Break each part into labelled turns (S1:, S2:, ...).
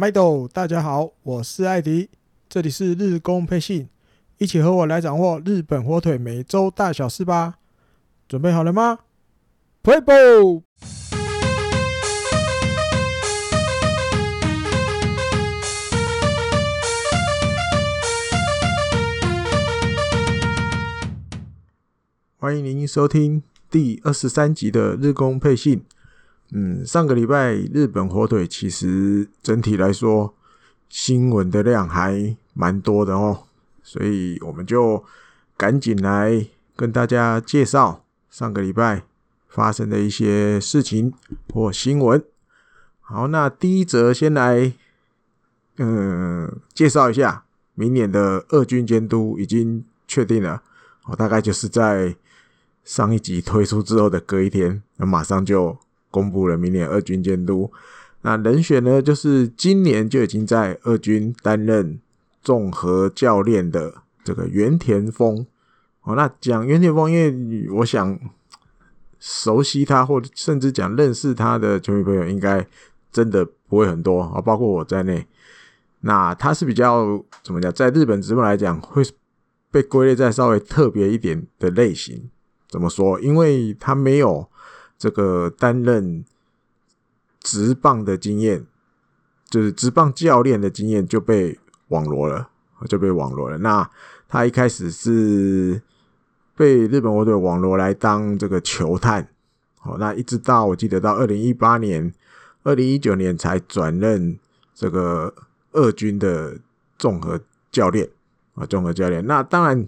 S1: 麦豆，大家好，我是艾迪，这里是日工配信，一起和我来掌握日本火腿每周大小事吧。准备好了吗？Play ball！欢迎您收听第二十三集的日工配信。嗯，上个礼拜日本火腿其实整体来说新闻的量还蛮多的哦，所以我们就赶紧来跟大家介绍上个礼拜发生的一些事情或新闻。好，那第一则先来嗯介绍一下，明年的二军监督已经确定了，哦，大概就是在上一集推出之后的隔一天，那马上就。公布了明年二军监督，那人选呢，就是今年就已经在二军担任综合教练的这个袁田丰。哦，那讲袁田丰，因为我想熟悉他或者甚至讲认识他的球迷朋友，应该真的不会很多啊，包括我在内。那他是比较怎么讲，在日本职棒来讲，会被归类在稍微特别一点的类型。怎么说？因为他没有。这个担任职棒的经验，就是职棒教练的经验就被网罗了，就被网罗了。那他一开始是被日本火腿网罗来当这个球探，好，那一直到我记得到二零一八年、二零一九年才转任这个二军的综合教练啊，综合教练。那当然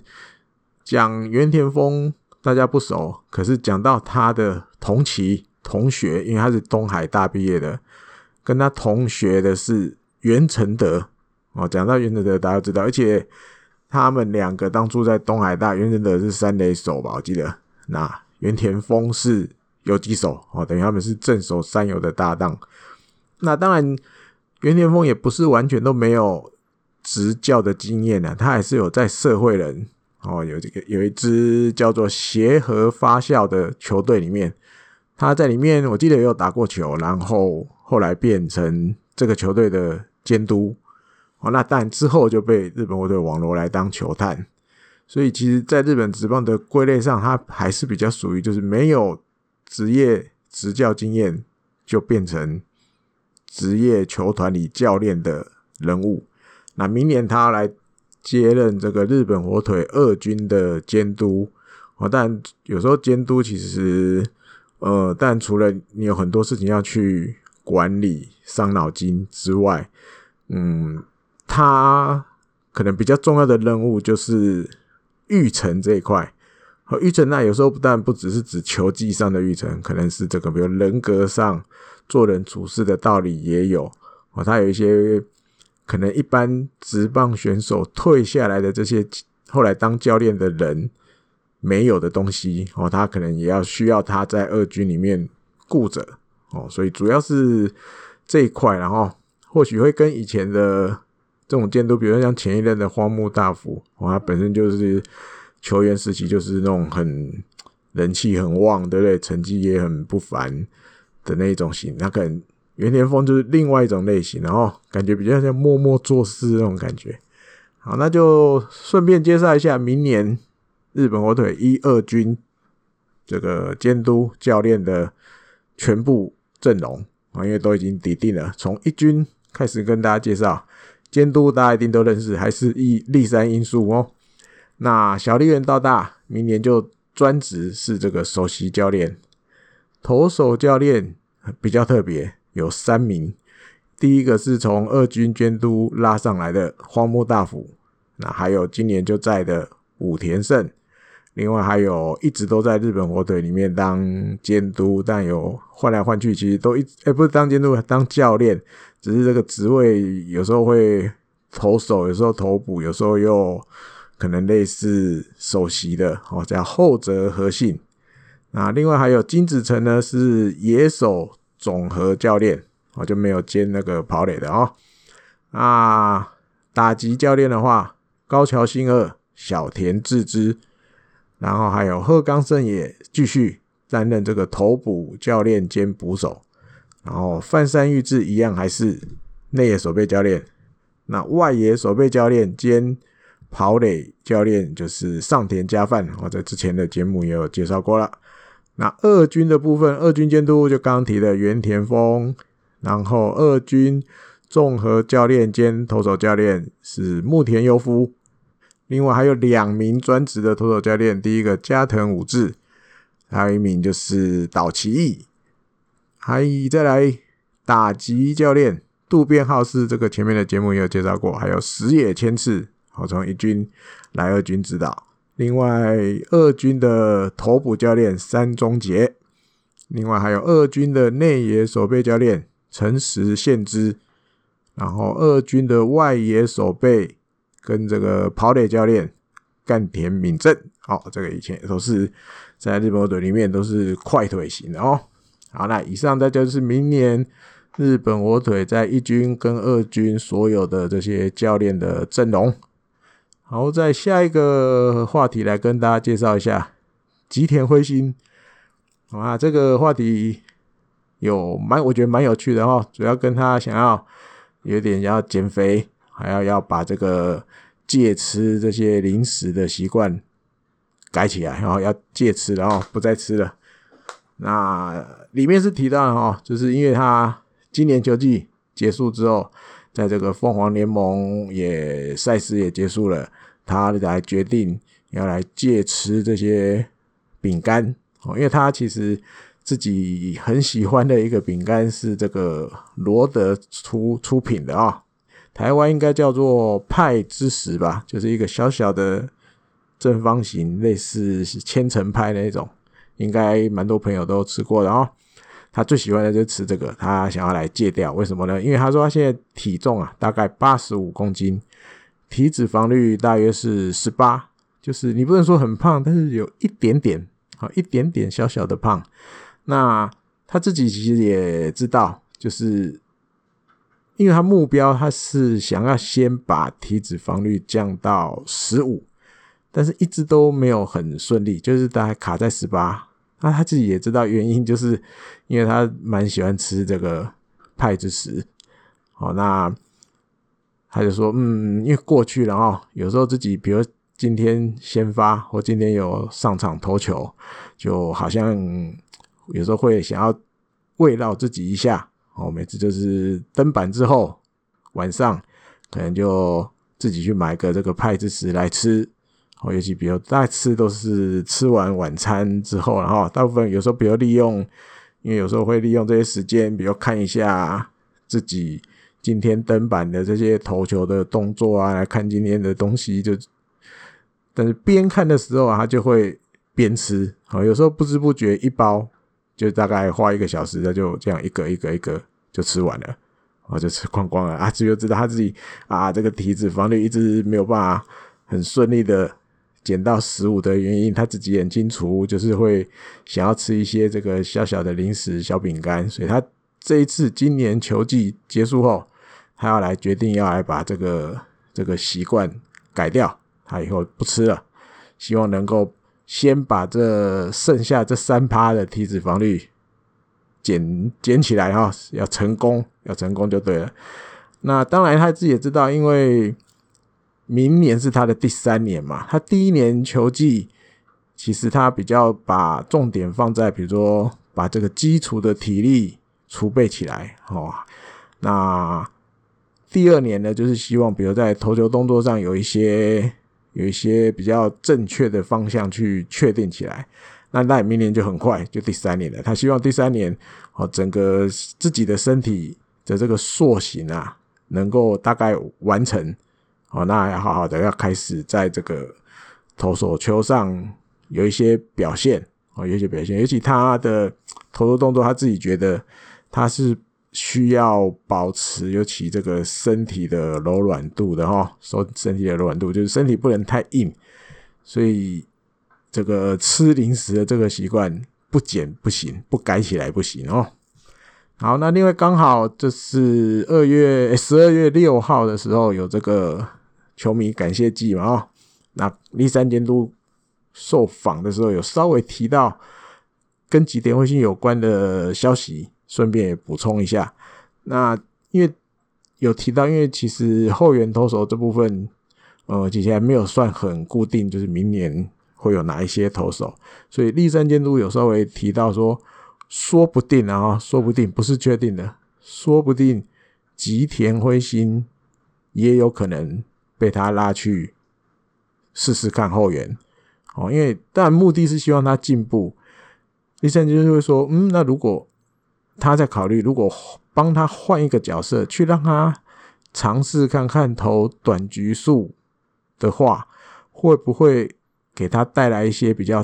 S1: 讲袁田丰。大家不熟，可是讲到他的同期同学，因为他是东海大毕业的，跟他同学的是袁成德哦。讲到袁成德，大家知道，而且他们两个当初在东海大，袁成德是三垒手吧，我记得。那袁田丰是游击手哦，等于他们是正手三游的搭档。那当然，袁田丰也不是完全都没有执教的经验呢，他还是有在社会人。哦，有这个有一支叫做协和发酵的球队里面，他在里面我记得也有打过球，然后后来变成这个球队的监督。哦，那但之后就被日本火腿网罗来当球探，所以其实，在日本职棒的归类上，他还是比较属于就是没有职业执教经验就变成职业球团里教练的人物。那明年他来。接任这个日本火腿二军的监督，哦，但有时候监督其实，呃，但除了你有很多事情要去管理、伤脑筋之外，嗯，他可能比较重要的任务就是育成这一块。和育成那有时候不但不只是指球技上的育成，可能是这个比如人格上、做人处事的道理也有。哦，他有一些。可能一般职棒选手退下来的这些后来当教练的人没有的东西哦，他可能也要需要他在二军里面顾着哦，所以主要是这一块，然后或许会跟以前的这种监督，比如像前一任的荒木大辅哦，他本身就是球员时期就是那种很人气很旺，对不对？成绩也很不凡的那一种型，他可能。源田丰就是另外一种类型，然后感觉比较像默默做事那种感觉。好，那就顺便介绍一下明年日本火腿一二军这个监督教练的全部阵容啊，因为都已经底定了。从一军开始跟大家介绍监督，大家一定都认识，还是一立山英树哦。那小笠原道大明年就专职是这个首席教练，投手教练比较特别。有三名，第一个是从二军监督拉上来的荒木大辅，那还有今年就在的武田胜，另外还有一直都在日本火腿里面当监督，但有换来换去，其实都一哎、欸、不是当监督，当教练，只是这个职位有时候会投手，有时候投捕，有时候又可能类似首席的哦，叫后泽和信。那另外还有金子成呢，是野手。总和教练，我就没有兼那个跑垒的哦。啊，打击教练的话，高桥幸二、小田智之，然后还有鹤冈胜也继续担任这个投捕教练兼捕手。然后饭山裕志一样还是内野守备教练。那外野守备教练兼跑垒教练就是上田佳范，我在之前的节目也有介绍过了。那二军的部分，二军监督就刚刚提的原田丰，然后二军综合教练兼投手教练是木田优夫，另外还有两名专职的投手教练，第一个加藤武志，还有一名就是岛崎义，还再来打击教练渡边浩司，这个前面的节目也有介绍过，还有石野千次，好从一军来二军指导。另外，二军的投捕教练山中杰，另外还有二军的内野守备教练陈实宪之，然后二军的外野守备跟这个跑垒教练干田敏正，哦，这个以前都是在日本火腿里面都是快腿型的哦。好，那以上这就是明年日本火腿在一军跟二军所有的这些教练的阵容。好，在下一个话题来跟大家介绍一下吉田辉星啊，这个话题有蛮，我觉得蛮有趣的哦。主要跟他想要有点要减肥，还要要把这个戒吃这些零食的习惯改起来，然后要戒吃，然后不再吃了。那里面是提到的哈，就是因为他今年球季结束之后。在这个凤凰联盟也赛事也结束了，他来决定要来戒吃这些饼干哦，因为他其实自己很喜欢的一个饼干是这个罗德出出品的啊，台湾应该叫做派之石吧，就是一个小小的正方形，类似千层派那种，应该蛮多朋友都吃过的啊。他最喜欢的就是吃这个，他想要来戒掉，为什么呢？因为他说他现在体重啊，大概八十五公斤，体脂肪率大约是十八，就是你不能说很胖，但是有一点点，好一点点小小的胖。那他自己其实也知道，就是因为他目标他是想要先把体脂肪率降到十五，但是一直都没有很顺利，就是大概卡在十八。那他自己也知道原因，就是因为他蛮喜欢吃这个派之食。好，那他就说，嗯，因为过去了哦，有时候自己，比如今天先发或今天有上场投球，就好像有时候会想要慰劳自己一下。哦，每次就是登板之后，晚上可能就自己去买个这个派之食来吃。哦，尤其比如大吃都是吃完晚餐之后，然后大部分有时候比如利用，因为有时候会利用这些时间，比如看一下自己今天登板的这些投球的动作啊，来看今天的东西就，但是边看的时候啊，他就会边吃，哦，有时候不知不觉一包就大概花一个小时，他就这样一个一个一个就吃完了，我，就吃光光了啊，只有知道他自己啊，这个体脂肪率一直没有办法很顺利的。减到十五的原因，他自己也很清楚，就是会想要吃一些这个小小的零食、小饼干，所以他这一次今年球季结束后，他要来决定要来把这个这个习惯改掉，他以后不吃了，希望能够先把这剩下这三趴的体脂肪率捡捡起来哈，要成功，要成功就对了。那当然他自己也知道，因为。明年是他的第三年嘛，他第一年球季，其实他比较把重点放在，比如说把这个基础的体力储备起来，哦，那第二年呢，就是希望比如在投球动作上有一些有一些比较正确的方向去确定起来，那那明年就很快就第三年了，他希望第三年哦，整个自己的身体的这个塑形啊，能够大概完成。哦，那要好好的，要开始在这个投手球上有一些表现哦，有一些表现，尤其他的投球动作，他自己觉得他是需要保持，尤其这个身体的柔软度的哈，说身体的柔软度就是身体不能太硬，所以这个吃零食的这个习惯不减不行，不改起来不行哦。好，那另外刚好就是二月十二月六号的时候有这个。球迷感谢祭嘛，哦，那栗山监督受访的时候有稍微提到跟吉田辉星有关的消息，顺便也补充一下。那因为有提到，因为其实后援投手这部分，呃，其实还没有算很固定，就是明年会有哪一些投手，所以立山监督有稍微提到说，说不定啊，说不定不是确定的，说不定吉田辉星也有可能被他拉去试试看后援哦，因为但目的是希望他进步。立山监督会说，嗯，那如果他在考虑，如果帮他换一个角色，去让他尝试看看投短局数的话，会不会给他带来一些比较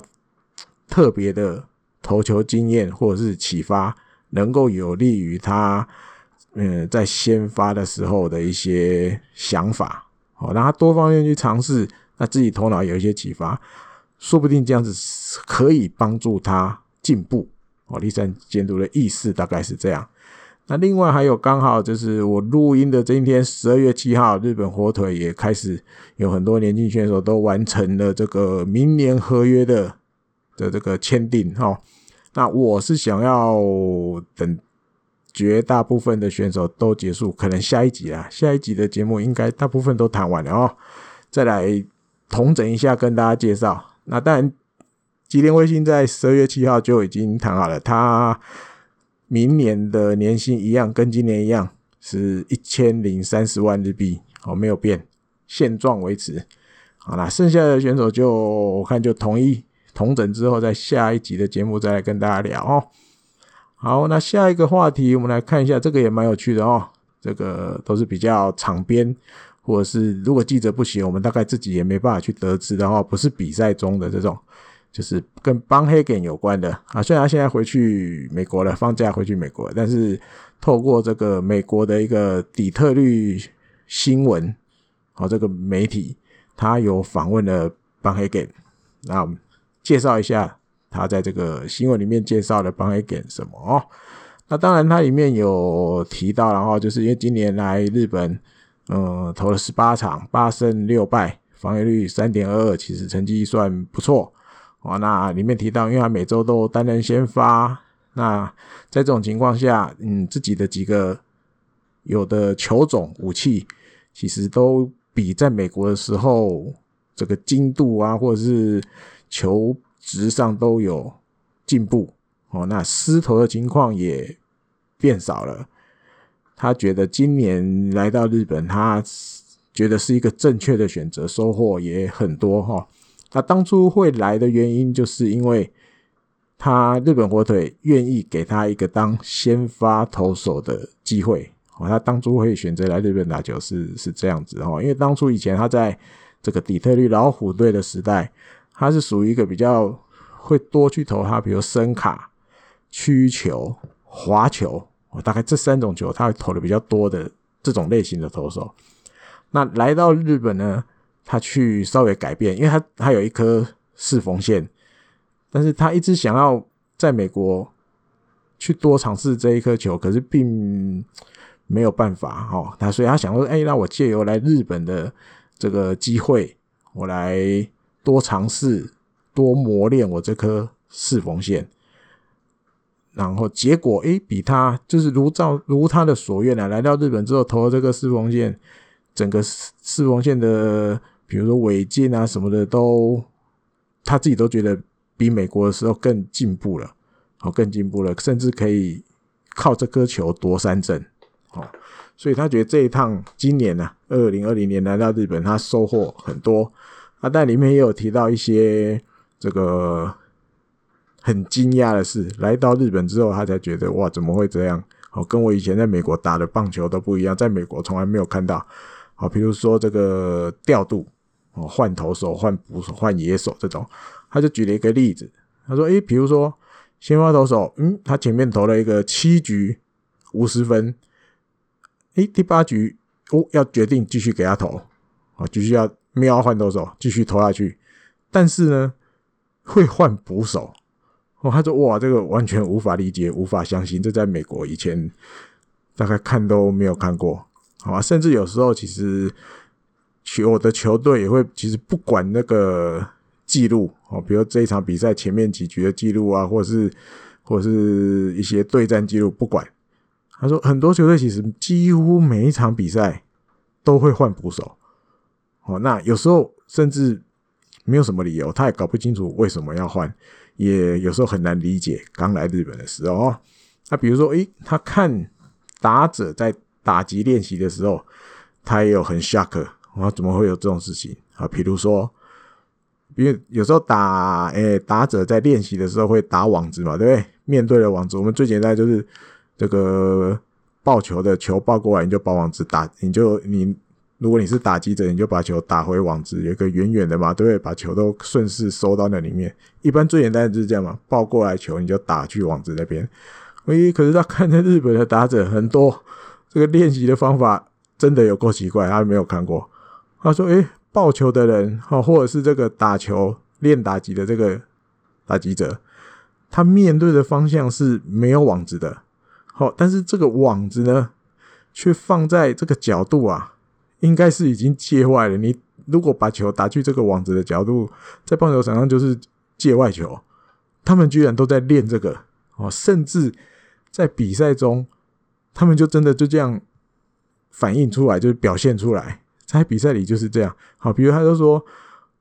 S1: 特别的投球经验，或者是启发，能够有利于他，嗯，在先发的时候的一些想法，好，让他多方面去尝试，那自己头脑有一些启发，说不定这样子可以帮助他进步。哦，栗山监督的意思大概是这样。那另外还有刚好就是我录音的这一天，十二月七号，日本火腿也开始有很多年轻选手都完成了这个明年合约的的这个签订哈。那我是想要等绝大部分的选手都结束，可能下一集啊，下一集的节目应该大部分都谈完了哦，再来统整一下跟大家介绍。那当然，吉田卫星在十二月七号就已经谈好了，他。明年的年薪一样，跟今年一样，是一千零三十万日币，哦，没有变，现状维持。好啦，剩下的选手就我看就统一同整之后，在下一集的节目再来跟大家聊哦。好，那下一个话题，我们来看一下，这个也蛮有趣的哦。这个都是比较场边，或者是如果记者不行，我们大概自己也没办法去得知的哦，不是比赛中的这种。就是跟邦黑根有关的啊，虽然他现在回去美国了，放假回去美国了，但是透过这个美国的一个底特律新闻，好，这个媒体他有访问了邦黑根，那介绍一下他在这个新闻里面介绍了邦黑根什么哦？那当然，他里面有提到，然后就是因为今年来日本，嗯，投了十八场，八胜六败，防御率三点二二，其实成绩算不错。哦，那里面提到，因为他每周都担任先发，那在这种情况下，嗯，自己的几个有的球种武器，其实都比在美国的时候这个精度啊，或者是球质上都有进步。哦，那失投的情况也变少了。他觉得今年来到日本，他觉得是一个正确的选择，收获也很多哈。那当初会来的原因，就是因为他日本火腿愿意给他一个当先发投手的机会。哦，他当初会选择来日本打球是是这样子哦，因为当初以前他在这个底特律老虎队的时代，他是属于一个比较会多去投他，比如伸卡、曲球、滑球，哦，大概这三种球他会投的比较多的这种类型的投手。那来到日本呢？他去稍微改变，因为他他有一颗四缝线，但是他一直想要在美国去多尝试这一颗球，可是并没有办法哦。他所以他想说，哎，那我借由来日本的这个机会，我来多尝试、多磨练我这颗四缝线。然后结果，哎，比他就是如照如他的所愿啊，来到日本之后投了这个四缝线，整个四四缝线的。比如说违禁啊什么的都，他自己都觉得比美国的时候更进步了，哦，更进步了，甚至可以靠这颗球夺三振，哦，所以他觉得这一趟今年呢，啊，二零二零年来到日本，他收获很多啊，但里面也有提到一些这个很惊讶的事，来到日本之后，他才觉得哇，怎么会这样？哦，跟我以前在美国打的棒球都不一样，在美国从来没有看到，好，比如说这个调度。哦，换投手、换捕手、换野手这种，他就举了一个例子。他说：“诶，比如说先发投手，嗯，他前面投了一个七局五十分，诶，第八局哦，要决定继续给他投，啊，继续要瞄换投手，继续投下去。但是呢，会换捕手。哦，他说：哇，这个完全无法理解，无法相信，这在美国以前大概看都没有看过，好吧？甚至有时候其实。”球我的球队也会其实不管那个记录哦，比如这一场比赛前面几局的记录啊，或者是或者是一些对战记录，不管他说很多球队其实几乎每一场比赛都会换捕手。哦，那有时候甚至没有什么理由，他也搞不清楚为什么要换，也有时候很难理解。刚来日本的时候，那比如说，诶，他看打者在打击练习的时候，他也有很 shock，啊，怎么会有这种事情啊？比如说，因为有时候打，诶，打者在练习的时候会打网子嘛，对不对？面对的网子，我们最简单就是这个抱球的球抱过来，你就把网子打，你就你。如果你是打击者，你就把球打回网子，有一个远远的嘛，对不对？把球都顺势收到那里面。一般最简单的就是这样嘛，抱过来球你就打去网子那边。诶，可是他看着日本的打者很多，这个练习的方法真的有够奇怪，他没有看过。他说：“诶，抱球的人哈，或者是这个打球练打击的这个打击者，他面对的方向是没有网子的。好，但是这个网子呢，却放在这个角度啊。”应该是已经界外了。你如果把球打去这个网子的角度，在棒球场上就是界外球。他们居然都在练这个哦，甚至在比赛中，他们就真的就这样反映出来，就是表现出来，在比赛里就是这样。好，比如他就说，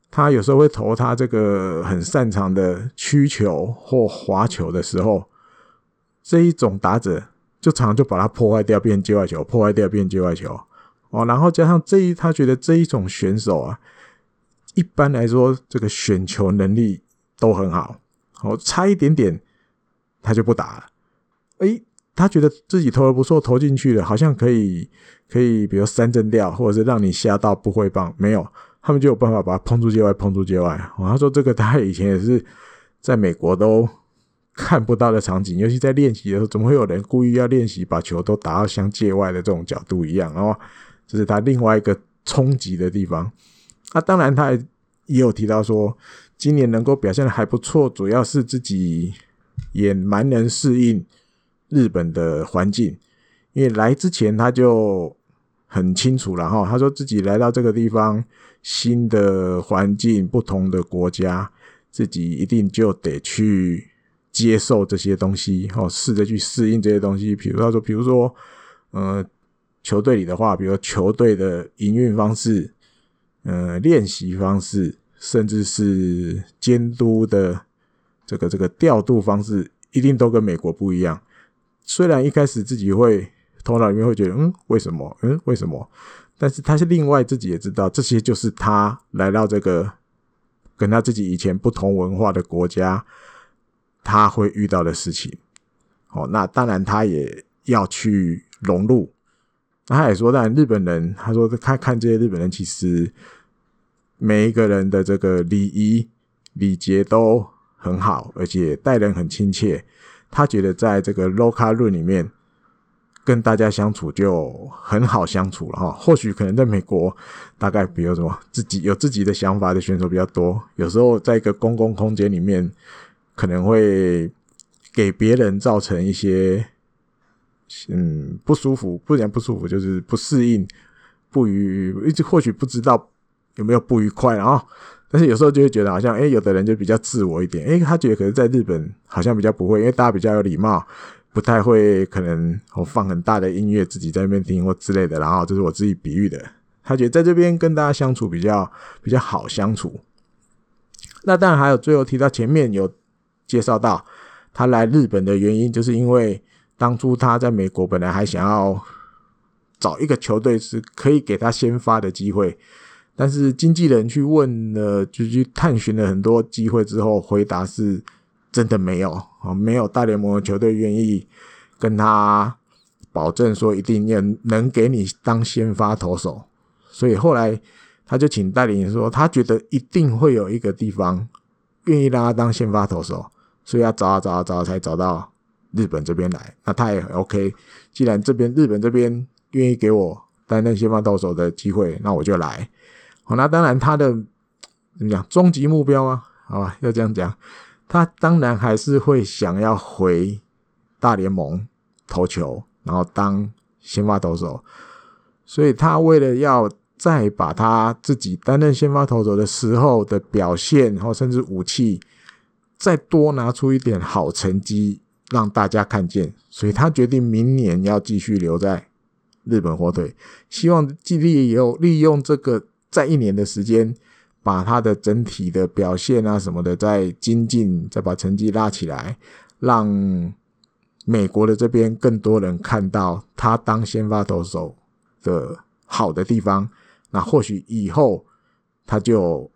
S1: 他有时候会投他这个很擅长的曲球或滑球的时候，这一种打者就常常就把它破坏掉，变界外球，破坏掉变界外球。哦，然后加上这一，他觉得这一种选手啊，一般来说这个选球能力都很好，哦，差一点点他就不打了。诶，他觉得自己投的不错，投进去了，好像可以可以，比如三振掉，或者是让你吓到不会棒，没有，他们就有办法把它碰出界外，碰出界外。哦，他说这个他以前也是在美国都看不到的场景，尤其在练习的时候，怎么会有人故意要练习把球都打到像界外的这种角度一样？然后。这是他另外一个冲击的地方。那当然，他也有提到说，今年能够表现得还不错，主要是自己也蛮能适应日本的环境。因为来之前他就很清楚了哈，他说自己来到这个地方，新的环境、不同的国家，自己一定就得去接受这些东西，哦，试着去适应这些东西。比如他说，比如说，呃。球队里的话，比如球队的营运方式、呃，练习方式，甚至是监督的这个这个调度方式，一定都跟美国不一样。虽然一开始自己会头脑里面会觉得，嗯，为什么？嗯，为什么？但是他是另外自己也知道，这些就是他来到这个跟他自己以前不同文化的国家，他会遇到的事情。哦，那当然他也要去融入。那他也说，当然日本人，他说他看这些日本人，其实每一个人的这个礼仪礼节都很好，而且待人很亲切。他觉得在这个 locker room 里面跟大家相处就很好相处了哈。或许可能在美国，大概比如什么自己有自己的想法的选手比较多，有时候在一个公共空间里面，可能会给别人造成一些。嗯，不舒服，不然不舒服就是不适应，不愉，一直或许不知道有没有不愉快啊。但是有时候就会觉得好像，哎、有的人就比较自我一点，哎、他觉得可能在日本好像比较不会，因为大家比较有礼貌，不太会可能我放很大的音乐自己在那边听或之类的。然后这是我自己比喻的，他觉得在这边跟大家相处比较比较好相处。那当然还有最后提到前面有介绍到他来日本的原因，就是因为。当初他在美国本来还想要找一个球队是可以给他先发的机会，但是经纪人去问了，就去探寻了很多机会之后，回答是真的没有啊，没有大联盟的球队愿意跟他保证说一定要能给你当先发投手，所以后来他就请代理人说，他觉得一定会有一个地方愿意让他当先发投手，所以要找啊找啊找才找到。日本这边来，那他也很 OK。既然这边日本这边愿意给我担任先发投手的机会，那我就来。好，那当然他的怎么讲，终极目标啊，好吧，要这样讲，他当然还是会想要回大联盟投球，然后当先发投手。所以他为了要再把他自己担任先发投手的时候的表现，然后甚至武器再多拿出一点好成绩。让大家看见，所以他决定明年要继续留在日本火腿，希望尽力有利用这个在一年的时间，把他的整体的表现啊什么的再精进，再把成绩拉起来，让美国的这边更多人看到他当先发投手的好的地方，那或许以后他就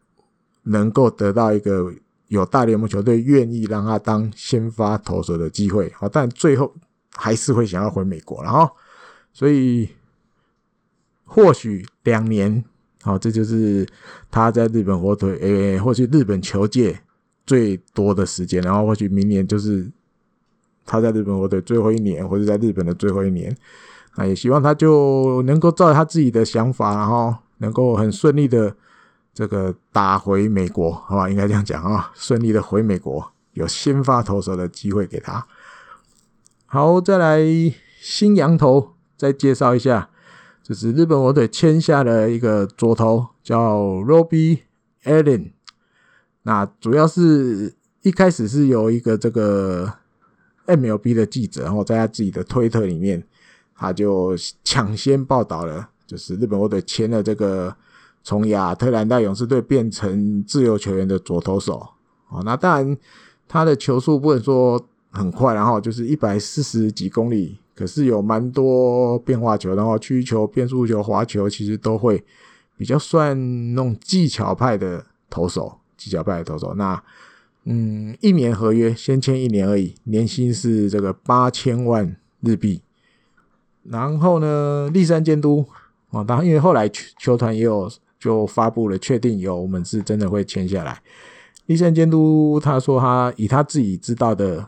S1: 能够得到一个。有大联盟球队愿意让他当先发投手的机会，好，但最后还是会想要回美国了哈。所以或许两年，好，这就是他在日本火腿，诶，或许日本球界最多的时间，然后或许明年就是他在日本火腿最后一年，或者在日本的最后一年，那也希望他就能够照他自己的想法，然后能够很顺利的。这个打回美国，好吧，应该这样讲啊，顺利的回美国，有先发投手的机会给他。好，再来新洋投，再介绍一下，就是日本火腿签下了一个左投，叫 Robbie Allen。那主要是一开始是有一个这个 MLB 的记者，然后在他自己的推特里面，他就抢先报道了，就是日本火腿签了这个。从亚特兰大勇士队变成自由球员的左投手，哦，那当然他的球速不能说很快，然后就是一百四十几公里，可是有蛮多变化球，然后曲球、变速球、滑球，其实都会比较算那种技巧派的投手，技巧派的投手。那嗯，一年合约，先签一年而已，年薪是这个八千万日币。然后呢，立山监督哦，当然因为后来球团也有。就发布了，确定有我们是真的会签下来。立山监督他说，他以他自己知道的，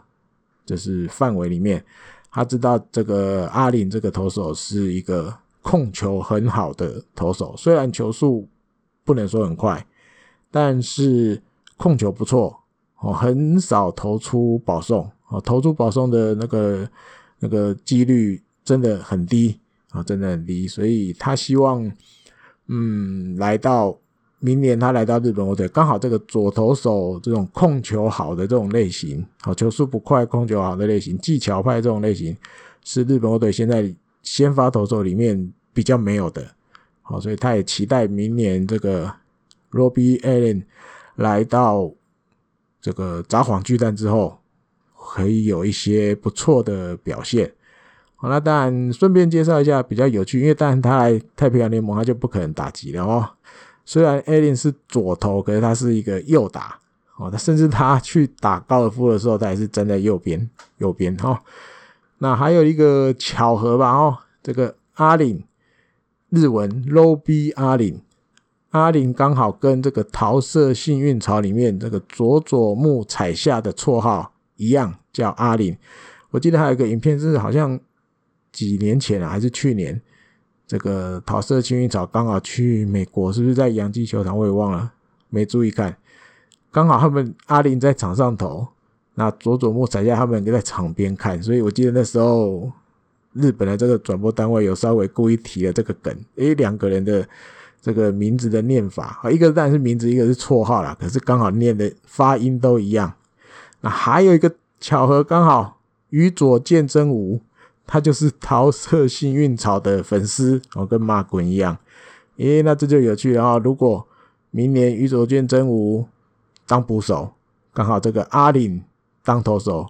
S1: 就是范围里面，他知道这个阿林这个投手是一个控球很好的投手，虽然球速不能说很快，但是控球不错哦，很少投出保送哦，投出保送的那个那个几率真的很低啊，真的很低，所以他希望。嗯，来到明年他来到日本火腿，刚好这个左投手这种控球好的这种类型，好球速不快、控球好的类型，技巧派这种类型，是日本火腿现在先发投手里面比较没有的。好，所以他也期待明年这个 Robbie Allen 来到这个札幌巨蛋之后，可以有一些不错的表现。好，那当然，顺便介绍一下比较有趣，因为当然他来太平洋联盟，他就不可能打击了哦。虽然阿林是左投，可是他是一个右打哦。他甚至他去打高尔夫的时候，他也是站在右边，右边哦。那还有一个巧合吧哦，这个阿林日文 Robbie 阿林，阿林刚好跟这个桃色幸运草里面这个佐佐木彩夏的绰号一样，叫阿林。我记得还有一个影片是好像。几年前啊，还是去年，这个桃色幸运草刚好去美国，是不是在洋基球场？我也忘了，没注意看。刚好他们阿林在场上投，那佐佐木彩夏他们就在场边看，所以我记得那时候日本的这个转播单位有稍微故意提了这个梗。诶，两个人的这个名字的念法啊，一个当然是名字，一个是绰号啦，可是刚好念的发音都一样。那还有一个巧合，刚好与佐见真吾。他就是桃色幸运草的粉丝哦，跟马滚一样，诶，那这就有趣了啊！如果明年宇佐见真吾当捕手，刚好这个阿林当投手，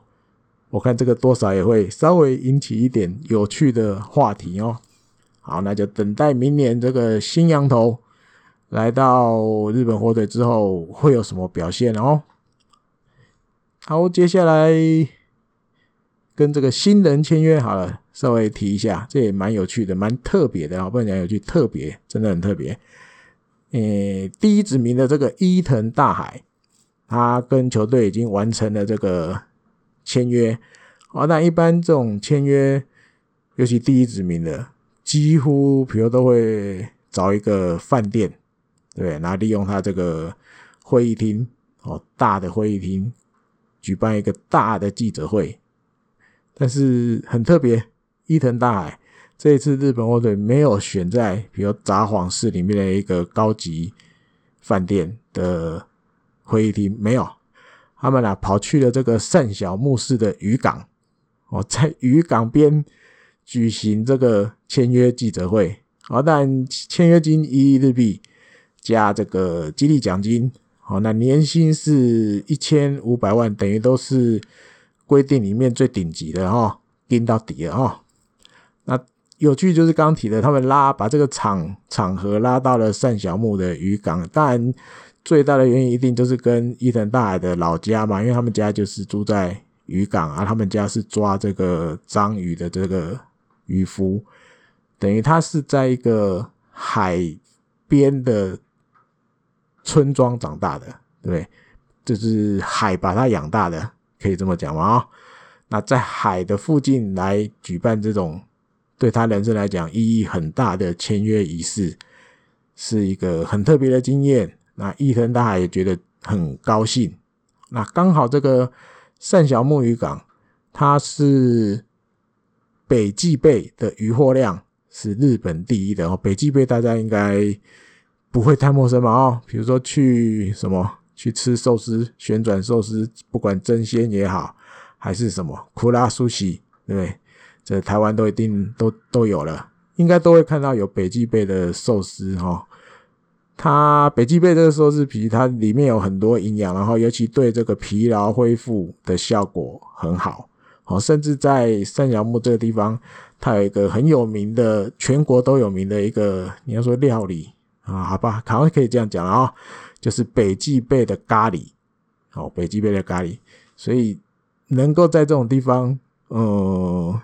S1: 我看这个多少也会稍微引起一点有趣的话题哦。好，那就等待明年这个新洋头来到日本火腿之后会有什么表现哦。好，接下来。跟这个新人签约好了，稍微提一下，这也蛮有趣的，蛮特别的啊！不能讲有趣，特别，真的很特别。诶，第一指名的这个伊藤大海，他跟球队已经完成了这个签约。哦，那一般这种签约，尤其第一指名的，几乎比如都会找一个饭店，对，然后利用他这个会议厅，哦，大的会议厅，举办一个大的记者会。但是很特别，伊藤大海这一次日本火腿没有选在比如札幌市里面的一个高级饭店的会议厅，没有，他们俩跑去了这个善小木市的渔港哦，在渔港边举行这个签约记者会。哦，但签约金一亿日币加这个激励奖金，好，那年薪是一千五百万，等于都是规定里面最顶级的哈，盯到底了哈。那有趣就是刚提的，他们拉把这个场场合拉到了善小木的渔港，当然最大的原因一定就是跟伊藤大海的老家嘛，因为他们家就是住在渔港啊，他们家是抓这个章鱼的这个渔夫。等于他是在一个海边的村庄长大的，对？就是海把他养大的，可以这么讲吗？啊，那在海的附近来举办这种对他人生来讲意义很大的签约仪式，是一个很特别的经验。那伊藤大海也觉得很高兴。那刚好这个善小木渔港，它是北极贝的渔获量。是日本第一的哦，北极贝大家应该不会太陌生吧？哦，比如说去什么去吃寿司，旋转寿司，不管真鲜也好，还是什么库拉苏西，对不对？这台湾都一定都都有了，应该都会看到有北极贝的寿司哈。它北极贝这个寿司皮，它里面有很多营养，然后尤其对这个疲劳恢复的效果很好。哦，甚至在三角木这个地方。它有一个很有名的，全国都有名的一个，你要说料理啊，好吧，好像可以这样讲了啊、哦，就是北极贝的咖喱，哦，北极贝的咖喱，所以能够在这种地方，呃，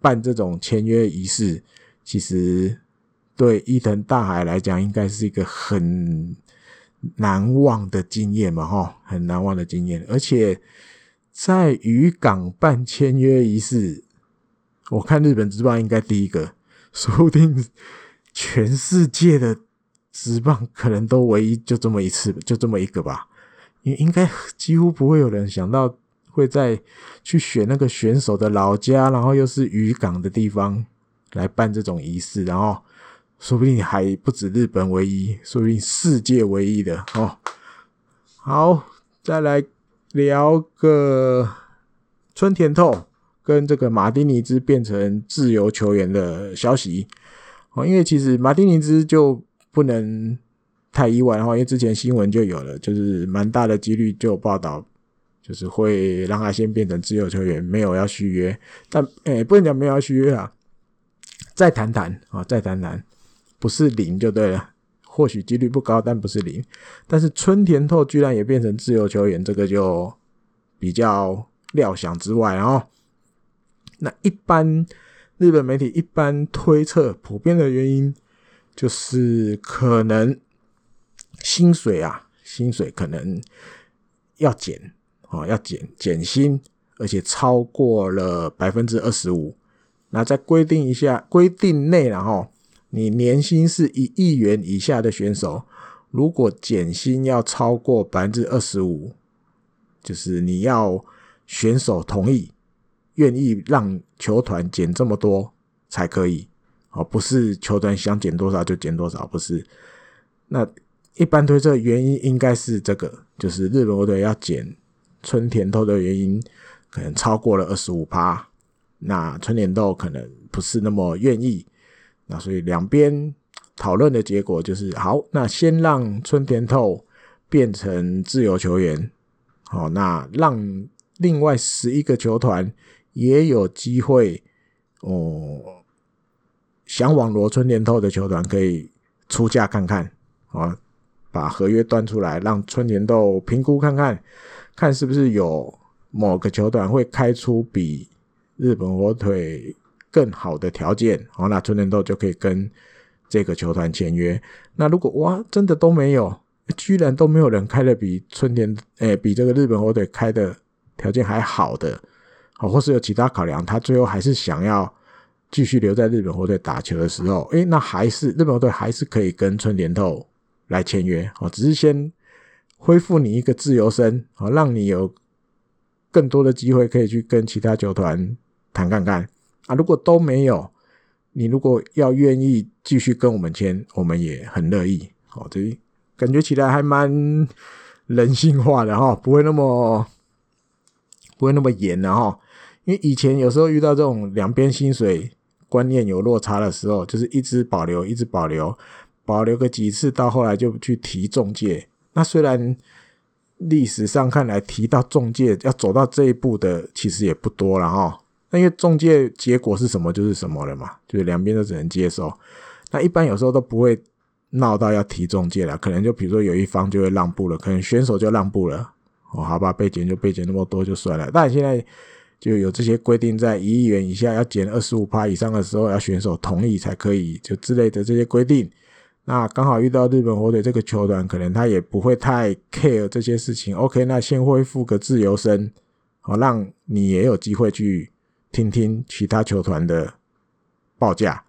S1: 办这种签约仪式，其实对伊藤大海来讲，应该是一个很难忘的经验嘛，哈，很难忘的经验，而且在渔港办签约仪式。我看日本职棒应该第一个，说不定全世界的职棒可能都唯一就这么一次，就这么一个吧。应应该几乎不会有人想到会在去选那个选手的老家，然后又是渔港的地方来办这种仪式，然后说不定还不止日本唯一，说不定世界唯一的哦。好，再来聊个春田透。跟这个马丁尼兹变成自由球员的消息，哦，因为其实马丁尼兹就不能太意外的话，因为之前新闻就有了，就是蛮大的几率就有报道，就是会让他先变成自由球员，没有要续约，但诶、不能讲没有要续约啊，再谈谈啊，再谈谈，不是零就对了，或许几率不高，但不是零，但是春田透居然也变成自由球员，这个就比较料想之外，哦。那一般日本媒体一般推测，普遍的原因就是可能薪水啊，薪水可能要减哦，要减减薪，而且超过了百分之二十五。那再规定一下规定内，然后你年薪是一亿元以下的选手，如果减薪要超过百分之二十五，就是你要选手同意。愿意让球团减这么多才可以，哦，不是球团想减多少就减多少，不是。那一般推测原因应该是这个，就是日本火腿要减春田透的原因，可能超过了二十五趴。那春田透可能不是那么愿意，那所以两边讨论的结果就是，好，那先让春田透变成自由球员，好，那让另外十一个球团。也有机会哦，想网罗春田透的球团可以出价看看啊，把合约端出来，让春田豆评估看看，看是不是有某个球团会开出比日本火腿更好的条件，好，那春田豆就可以跟这个球团签约。那如果哇，真的都没有，居然都没有人开的比春田，诶，比这个日本火腿开的条件还好的。好，或是有其他考量，他最后还是想要继续留在日本火腿打球的时候，诶，那还是日本火腿还是可以跟春田透来签约，哦，只是先恢复你一个自由身，哦，让你有更多的机会可以去跟其他球团谈看看啊。如果都没有，你如果要愿意继续跟我们签，我们也很乐意。哦，这感觉起来还蛮人性化的哈，不会那么不会那么严的哈。因为以前有时候遇到这种两边薪水观念有落差的时候，就是一直保留，一直保留，保留个几次，到后来就去提中介。那虽然历史上看来提到中介要走到这一步的，其实也不多了哈。那因为中介结果是什么就是什么了嘛，就是两边都只能接受。那一般有时候都不会闹到要提中介了，可能就比如说有一方就会让步了，可能选手就让步了。哦，好吧，被减就被减那么多就算了。但现在就有这些规定，在一亿元以下要减二十五趴以上的时候，要选手同意才可以，就之类的这些规定。那刚好遇到日本火腿这个球团，可能他也不会太 care 这些事情。OK，那先恢复个自由身，好，让你也有机会去听听其他球团的报价。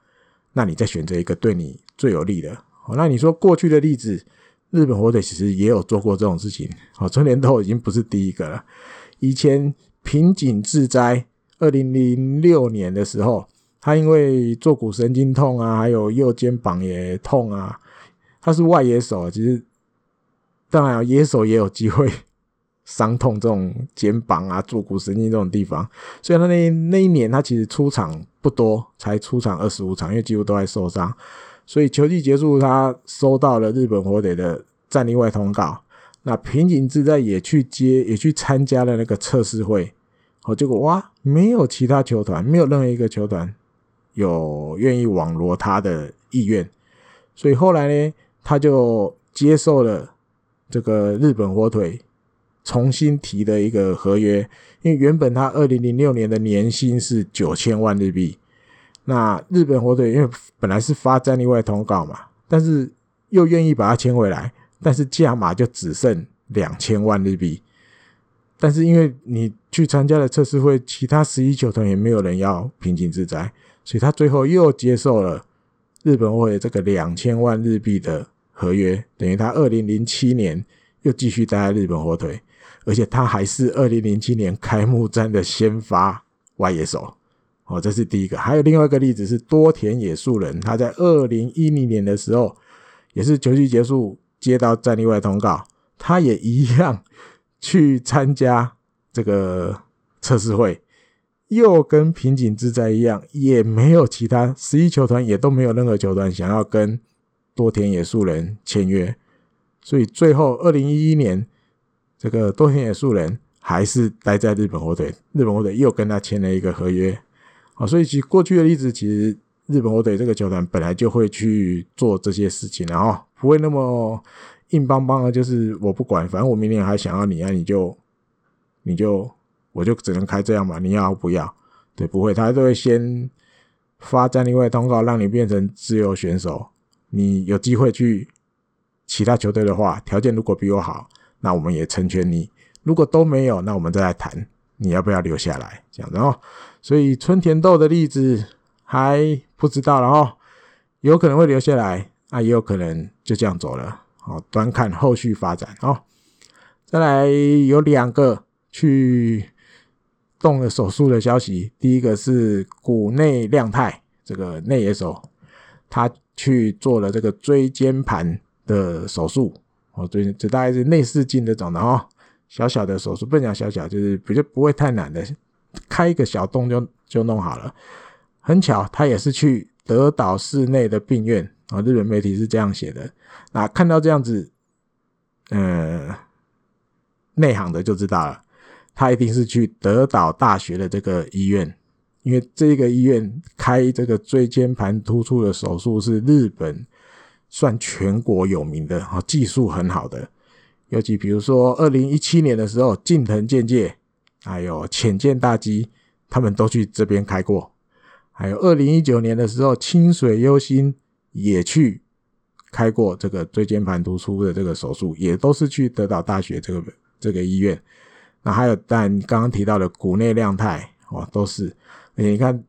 S1: 那你再选择一个对你最有利的。好，那你说过去的例子，日本火腿其实也有做过这种事情。好，春田斗已经不是第一个了。以前平井智哉，二零零六年的时候，他因为坐骨神经痛啊，还有右肩膀也痛啊，他是外野手，其实当然野手也有机会伤痛这种肩膀啊、坐骨神经这种地方，所以他那那一年他其实出场不多，才出场二十五场，因为几乎都在受伤，所以球季结束，他收到了日本火腿的战力外通告，那平井智哉也去接，也去参加了那个测试会。哦，结果哇，没有其他球团，没有任何一个球团有愿意网罗他的意愿，所以后来呢，他就接受了这个日本火腿重新提的一个合约，因为原本他二零零六年的年薪是九千万日币，那日本火腿因为本来是发战力外通告嘛，但是又愿意把他签回来，但是价码就只剩两千万日币。但是因为你去参加了测试会，其他十一球团也没有人要平井自哉，所以他最后又接受了日本火腿这个两千万日币的合约，等于他二零零七年又继续待在日本火腿，而且他还是二零零七年开幕战的先发外野手。哦，这是第一个。还有另外一个例子是多田野树人，他在二零一零年的时候，也是球季结束接到战力外通告，他也一样。去参加这个测试会，又跟平井之灾一样，也没有其他十一球团，也都没有任何球团想要跟多田野树人签约，所以最后二零一一年，这个多田野树人还是待在日本火腿，日本火腿又跟他签了一个合约，啊，所以其过去的例子，其实日本火腿这个球团本来就会去做这些事情，然后不会那么。硬邦邦的，就是我不管，反正我明年还想要你啊，你就，你就，我就只能开这样吧，你要不要？对，不会，他都会先发战力外通告，让你变成自由选手。你有机会去其他球队的话，条件如果比我好，那我们也成全你。如果都没有，那我们再来谈你要不要留下来，这样子哦。所以春田豆的例子还不知道了哦，有可能会留下来，啊，也有可能就这样走了。好，端看后续发展哦。再来有两个去动了手术的消息，第一个是谷内亮太这个内野手，他去做了这个椎间盘的手术。哦，椎这大概是内视镜这种的哦，小小的手术，不讲小小，就是比较不会太难的，开一个小洞就就弄好了。很巧，他也是去德岛市内的病院。啊，日本媒体是这样写的。那看到这样子，呃，内行的就知道了，他一定是去德岛大学的这个医院，因为这个医院开这个椎间盘突出的手术是日本算全国有名的，啊，技术很好的。尤其比如说，二零一七年的时候，近藤健介还有浅见大基，他们都去这边开过。还有二零一九年的时候，清水优心。也去开过这个椎间盘突出的这个手术，也都是去德岛大学这个这个医院。那还有，但刚刚提到的谷内亮太哦，都是。你看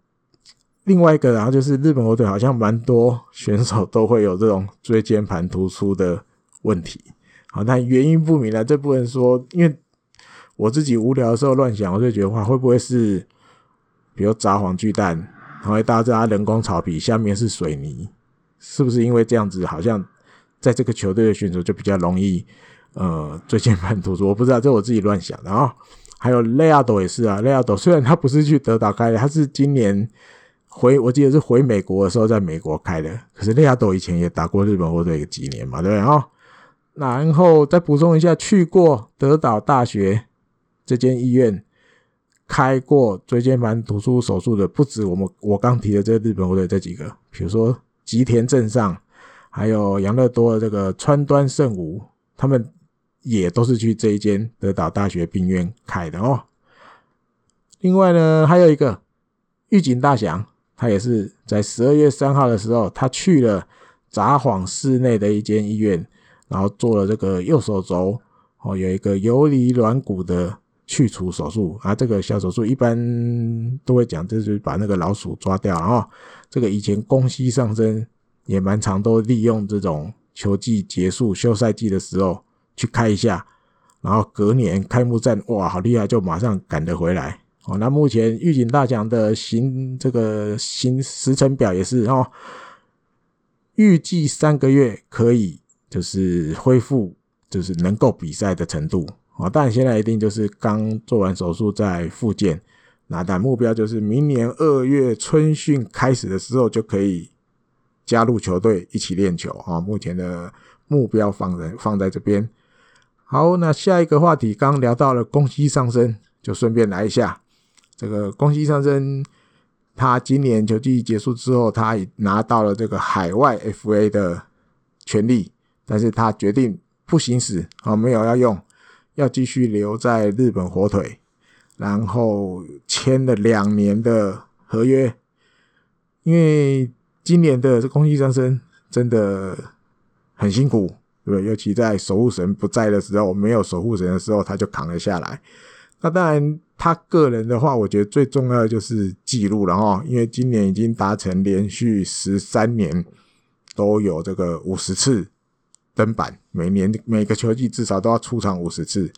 S1: 另外一个，然后就是日本火腿好像蛮多选手都会有这种椎间盘突出的问题。好，但原因不明了，这不能说，因为我自己无聊的时候乱想，我就觉得话会不会是，比如砸黄巨蛋，然后大家人工草皮下面是水泥。是不是因为这样子，好像在这个球队的选手就比较容易，呃，椎间盘突出？我不知道，这我自己乱想的啊。还有雷亚斗也是啊，雷亚斗虽然他不是去德岛开的，他是今年回，我记得是回美国的时候在美国开的。可是雷亚斗以前也打过日本火腿几年嘛，对不对啊？然后再补充一下，去过德岛大学这间医院开过椎间盘突出手术的，不止我们我刚提的这日本火腿这几个，比如说吉田正上，还有杨乐多的这个川端圣吾，他们。也都是去这一间德岛大学病院开的哦。另外呢，还有一个狱警大祥，他也是在十二月三号的时候，他去了札幌市内的一间医院，然后做了这个右手肘哦，有一个游离软骨的去除手术啊。这个小手术一般都会讲，就是把那个老鼠抓掉。然后这个以前宫西上身也蛮常都利用这种球季结束休赛季的时候。去开一下，然后隔年开幕战，哇，好厉害，就马上赶得回来哦。那目前预警大奖的行这个行时程表也是哦，预计三个月可以就是恢复，就是能够比赛的程度啊。但现在一定就是刚做完手术在复健，那但目标就是明年二月春训开始的时候就可以加入球队一起练球啊。目前的目标放在放在这边。好，那下一个话题刚聊到了宫西上升，就顺便来一下这个宫西上升。他今年球季结束之后，他也拿到了这个海外 FA 的权利，但是他决定不行使啊，没有要用，要继续留在日本火腿，然后签了两年的合约。因为今年的这宫西上升真的很辛苦。对，尤其在守护神不在的时候，没有守护神的时候，他就扛了下来。那当然，他个人的话，我觉得最重要的就是记录了哈，因为今年已经达成连续十三年都有这个五十次登板，每年每个球季至少都要出场五十次。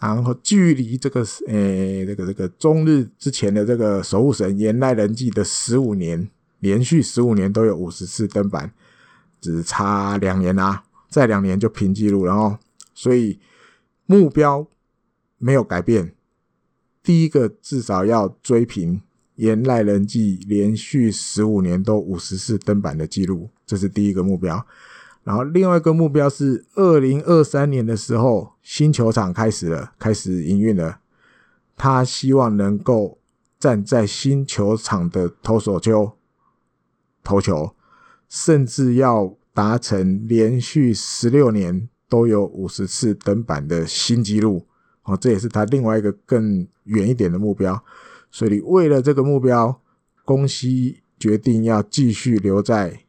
S1: 然后距离这个诶，这个这个中日之前的这个守护神岩濑人纪的十五年，连续十五年都有五十次登板，只差两年啊。再两年就平纪录了哦，所以目标没有改变。第一个至少要追平岩濑人纪连续十五年都五十次登板的记录，这是第一个目标。然后另外一个目标是二零二三年的时候，新球场开始了，开始营运了。他希望能够站在新球场的投手丘投球，甚至要。达成连续十六年都有五十次登板的新纪录哦，这也是他另外一个更远一点的目标。所以为了这个目标，宫西决定要继续留在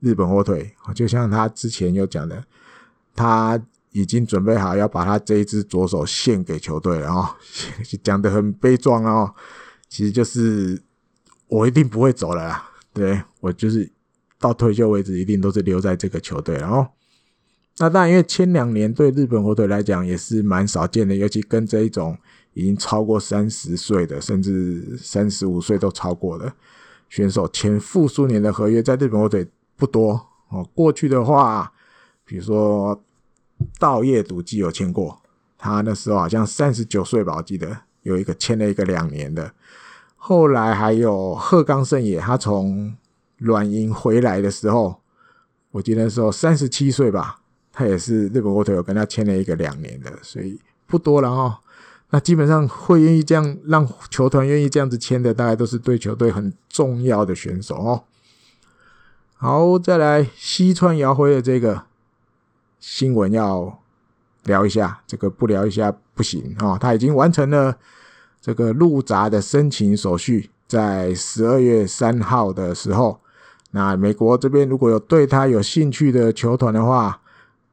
S1: 日本火腿。就像他之前有讲的，他已经准备好要把他这一只左手献给球队了哦，讲得很悲壮哦。其实就是我一定不会走了啦，对，我就是。到退休为止，一定都是留在这个球队。然后，那当然，因为签两年对日本火腿来讲也是蛮少见的，尤其跟这一种已经超过三十岁的，甚至三十五岁都超过的选手签复数年的合约，在日本火腿不多哦。过去的话，比如说稻叶笃纪有签过，他那时候好像三十九岁吧，我记得有一个签了一个两年的。后来还有鹤冈胜也，他从软银回来的时候，我记得那时候三十七岁吧，他也是日本国腿有跟他签了一个两年的，所以不多了哦。那基本上会愿意这样让球团愿意这样子签的，大概都是对球队很重要的选手哦。好，再来西川遥辉的这个新闻要聊一下，这个不聊一下不行哦。他已经完成了这个入闸的申请手续，在十二月三号的时候。那美国这边如果有对他有兴趣的球团的话，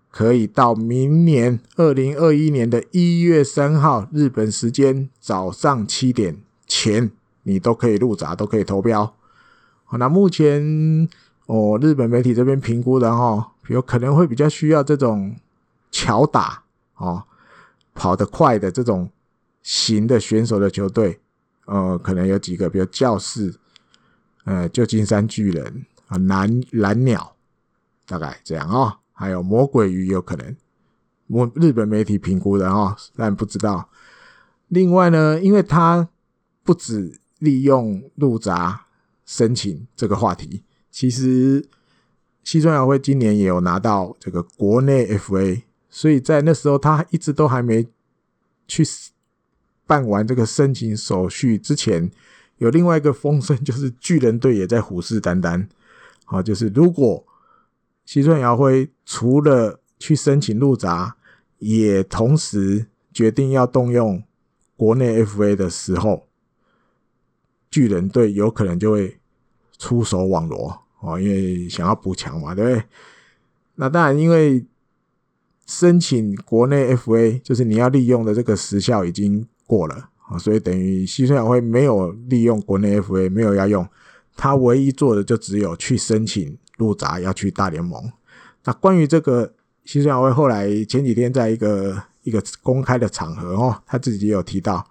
S1: 可以到明年二零二一年的一月三号日本时间早上七点前，你都可以入闸，都可以投标。好，那目前哦，日本媒体这边评估的哈，有可能会比较需要这种巧打哦，跑得快的这种型的选手的球队，呃，可能有几个，比如教士，呃，旧金山巨人。啊，蓝蓝鸟大概这样哦，还有魔鬼鱼有可能，我日本媒体评估的哦，但不知道。另外呢，因为他不止利用入闸申请这个话题，其实西村遥辉今年也有拿到这个国内 FA，所以在那时候他一直都还没去办完这个申请手续之前，有另外一个风声，就是巨人队也在虎视眈眈。啊，就是如果西村遥辉除了去申请入闸，也同时决定要动用国内 FA 的时候，巨人队有可能就会出手网罗哦，因为想要补强嘛，对不对？那当然，因为申请国内 FA，就是你要利用的这个时效已经过了啊，所以等于西村遥辉没有利用国内 FA，没有要用，他唯一做的就只有去申请入闸，要去大联盟。那关于这个。西村遥辉后来前几天在一个一个公开的场合哦，他自己也有提到，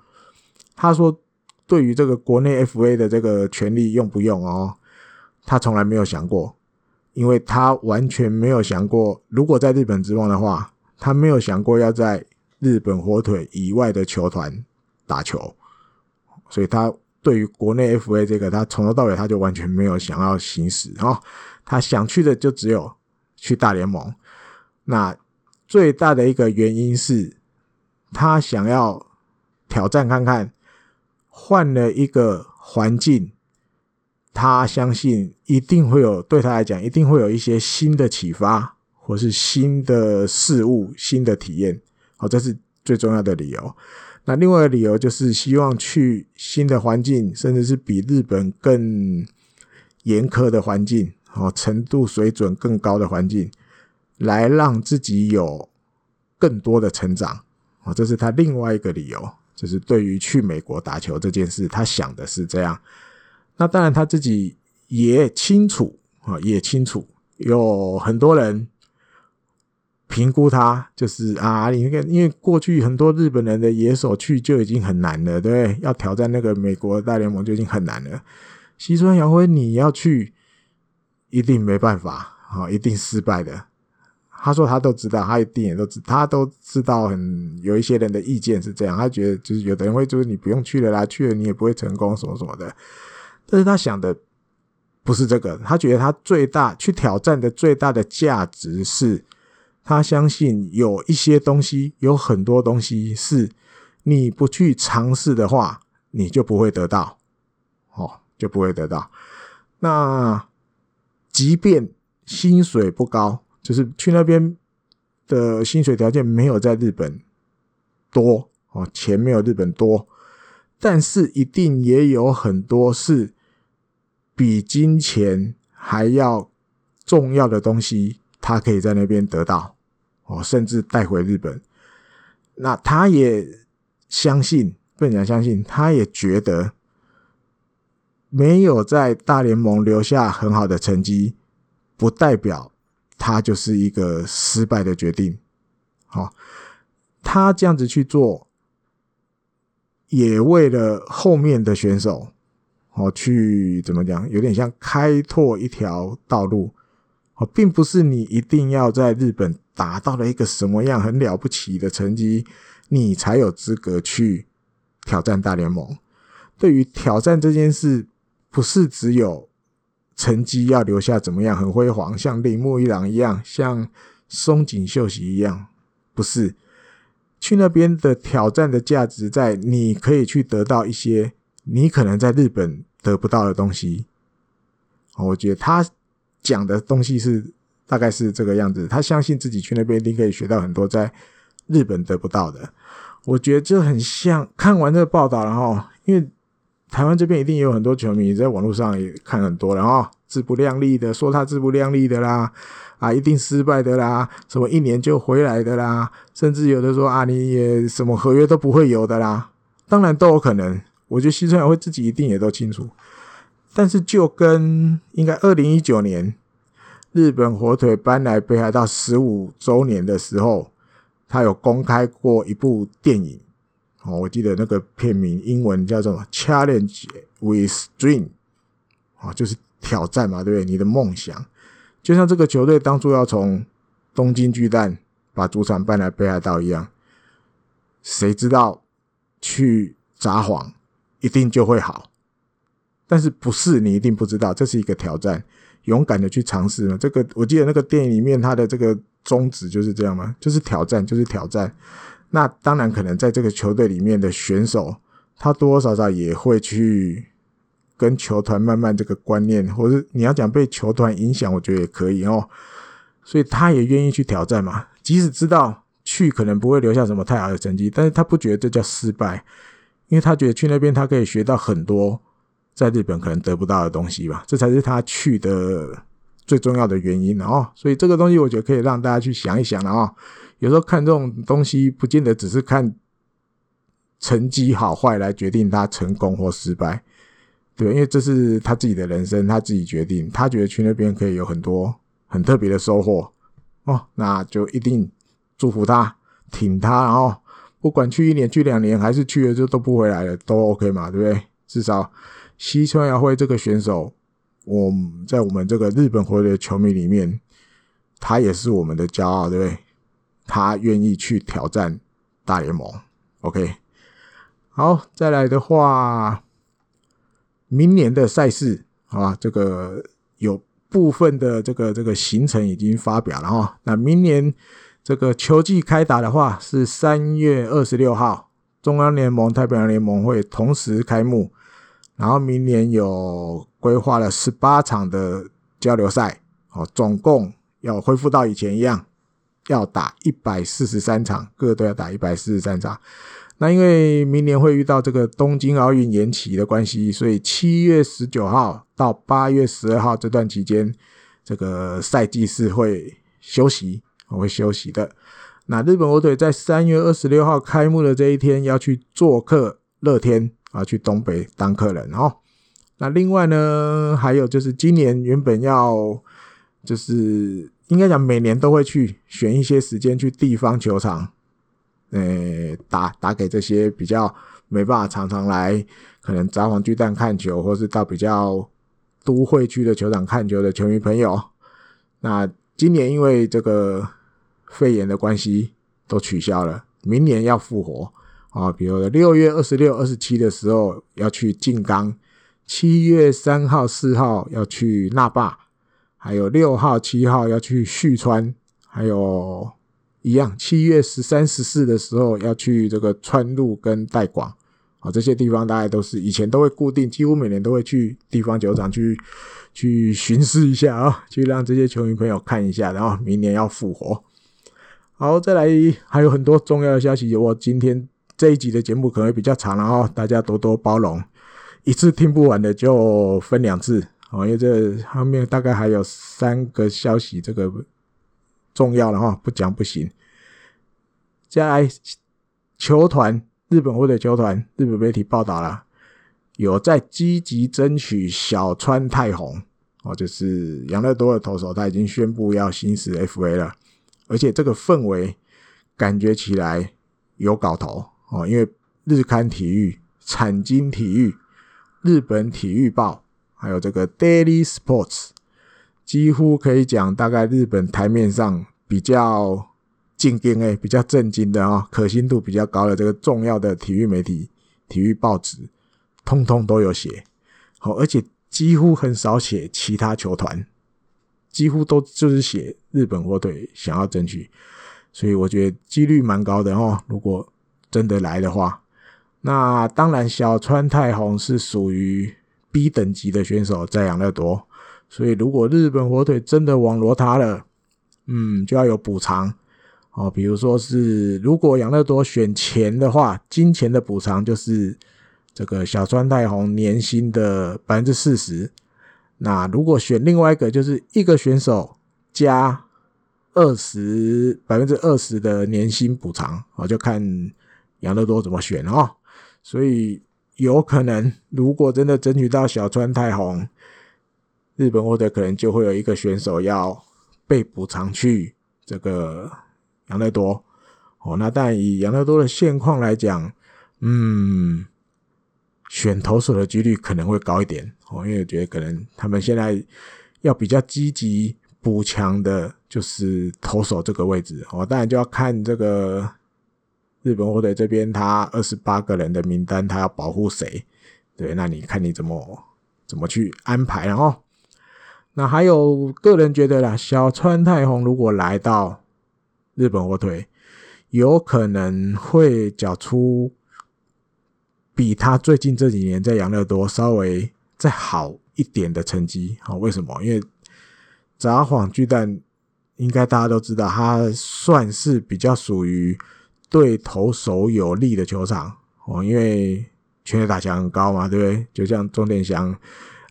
S1: 他说对于这个国内 FA 的这个权利用不用哦，他从来没有想过，因为他完全没有想过，如果在日本职棒的话，他没有想过要在日本火腿以外的球团打球，所以他对于国内 FA 这个，他从头到尾他就完全没有想要行使哦，他想去的就只有去大联盟。那最大的一个原因是，他想要挑战看看，换了一个环境，他相信一定会有对他来讲，一定会有一些新的启发，或是新的事物、新的体验。好，这是最重要的理由。那另外一个理由就是希望去新的环境，甚至是比日本更严苛的环境，哦，程度水准更高的环境。来让自己有更多的成长，哦，这是他另外一个理由，就是对于去美国打球这件事，他想的是这样。那当然他自己也清楚啊，也清楚有很多人评估他，就是啊，你那个，因为过去很多日本人的野手去就已经很难了，对不对？要挑战那个美国大联盟就已经很难了。西村遥辉你要去，一定没办法啊，一定失败的。他说他都知道，他一定也都知，他都知道很有一些人的意见是这样，他觉得就是有的人会就是你不用去了啦，去了你也不会成功什么什么的。但是他想的不是这个，他觉得他最大去挑战的最大的价值是，他相信有一些东西，有很多东西是你不去尝试的话，你就不会得到，哦，就不会得到。那即便薪水不高。就是去那边的薪水条件没有在日本多哦，钱没有日本多，但是一定也有很多是比金钱还要重要的东西，他可以在那边得到哦，甚至带回日本。那他也相信，不能讲相信，他也觉得没有在大联盟留下很好的成绩，不代表。他就是一个失败的决定，好，他这样子去做，也为了后面的选手，哦，去怎么讲，有点像开拓一条道路，哦，并不是你一定要在日本达到了一个什么样很了不起的成绩，你才有资格去挑战大联盟。对于挑战这件事，不是只有。成绩要留下怎么样很辉煌，像铃木一朗一样，像松井秀喜一样，不是去那边的挑战的价值在你可以去得到一些你可能在日本得不到的东西。我觉得他讲的东西是大概是这个样子，他相信自己去那边一定可以学到很多在日本得不到的。我觉得这很像看完这个报道，然后因为。台湾这边一定也有很多球迷在网络上也看很多，然后自不量力的说他自不量力的啦，啊，一定失败的啦，什么一年就回来的啦，甚至有的说啊，你也什么合约都不会有的啦，当然都有可能。我觉得西村遥辉自己一定也都清楚，但是就跟应该二零一九年日本火腿搬来北海道十五周年的时候，他有公开过一部电影。哦，我记得那个片名英文叫做 “Challenge with Dream”，啊，就是挑战嘛，对不对？你的梦想，就像这个球队当初要从东京巨蛋把主场搬来北海道一样，谁知道去撒谎，一定就会好。但是不是你一定不知道，这是一个挑战，勇敢的去尝试嘛。这个我记得那个电影里面他的这个宗旨就是这样嘛，就是挑战，就是挑战。那当然可能在这个球队里面的选手，他多多少少也会去跟球团慢慢这个观念，或者你要讲被球团影响，我觉得也可以哦。所以他也愿意去挑战嘛，即使知道去可能不会留下什么太好的成绩，但是他不觉得这叫失败，因为他觉得去那边他可以学到很多。在日本可能得不到的东西吧，这才是他去的最重要的原因哦。所以这个东西我觉得可以让大家去想一想了哦。有时候看这种东西，不见得只是看成绩好坏来决定他成功或失败，对，因为这是他自己的人生，他自己决定。他觉得去那边可以有很多很特别的收获哦，那就一定祝福他，挺他，然后不管去一年、去两年，还是去了就都不回来了，都 OK 嘛，对不对？至少。西村遥辉这个选手，我在我们这个日本火腿的球迷里面，他也是我们的骄傲，对不对？他愿意去挑战大联盟，OK。好，再来的话，明年的赛事啊，这个有部分的这个这个行程已经发表了哈。那明年这个球季开打的话，是三月二十六号，中央联盟、太平洋联盟会同时开幕。然后明年有规划了十八场的交流赛，哦，总共要恢复到以前一样，要打一百四十三场，各队要打一百四十三场。那因为明年会遇到这个东京奥运延期的关系，所以七月十九号到八月十二号这段期间，这个赛季是会休息，我会休息的。那日本火腿在三月二十六号开幕的这一天要去做客乐天。啊，去东北当客人哦。那另外呢，还有就是今年原本要，就是应该讲每年都会去选一些时间去地方球场，呃，打打给这些比较没办法常常来，可能札幌巨蛋看球，或是到比较都会区的球场看球的球迷朋友。那今年因为这个肺炎的关系，都取消了，明年要复活。啊，比如六月二十六、二十七的时候要去静冈，七月三号、四号要去那霸，还有六号、七号要去旭川，还有一样，七月十三、十四的时候要去这个川路跟代广。啊，这些地方大概都是以前都会固定，几乎每年都会去地方酒厂去去巡视一下啊，去让这些球迷朋友看一下，然后明年要复活。好，再来还有很多重要的消息，我今天。这一集的节目可能比较长，然后大家多多包容，一次听不完的就分两次哦，因为这后面大概还有三个消息，这个重要的哈，不讲不行。再来，球团日本或者球团，日本媒体报道了，有在积极争取小川泰弘哦，就是养乐多的投手，他已经宣布要行使 FA 了，而且这个氛围感觉起来有搞头。哦，因为日刊体育、产经体育、日本体育报，还有这个 Daily Sports，几乎可以讲，大概日本台面上比较正经诶，比较正经的啊，可信度比较高的这个重要的体育媒体、体育报纸，通通都有写。好，而且几乎很少写其他球团，几乎都就是写日本火腿想要争取，所以我觉得几率蛮高的哦。如果真的来的话，那当然小川泰弘是属于 B 等级的选手，在养乐多，所以如果日本火腿真的网罗他了，嗯，就要有补偿哦。比如说是如果养乐多选钱的话，金钱的补偿就是这个小川泰弘年薪的百分之四十。那如果选另外一个，就是一个选手加二十百分之二十的年薪补偿，我就看。养乐多怎么选哦？所以有可能，如果真的争取到小川太红，日本或者可能就会有一个选手要被补偿去这个养乐多哦。那但以养乐多的现况来讲，嗯，选投手的几率可能会高一点哦，因为我觉得可能他们现在要比较积极补强的就是投手这个位置哦。当然就要看这个。日本火腿这边他二十八个人的名单，他要保护谁？对，那你看你怎么怎么去安排？然后，那还有个人觉得啦，小川泰弘如果来到日本火腿，有可能会缴出比他最近这几年在养乐多稍微再好一点的成绩。好，为什么？因为札幌巨蛋。应该大家都知道，它算是比较属于对投手有利的球场哦，因为全垒打墙很高嘛，对不对？就像钟殿祥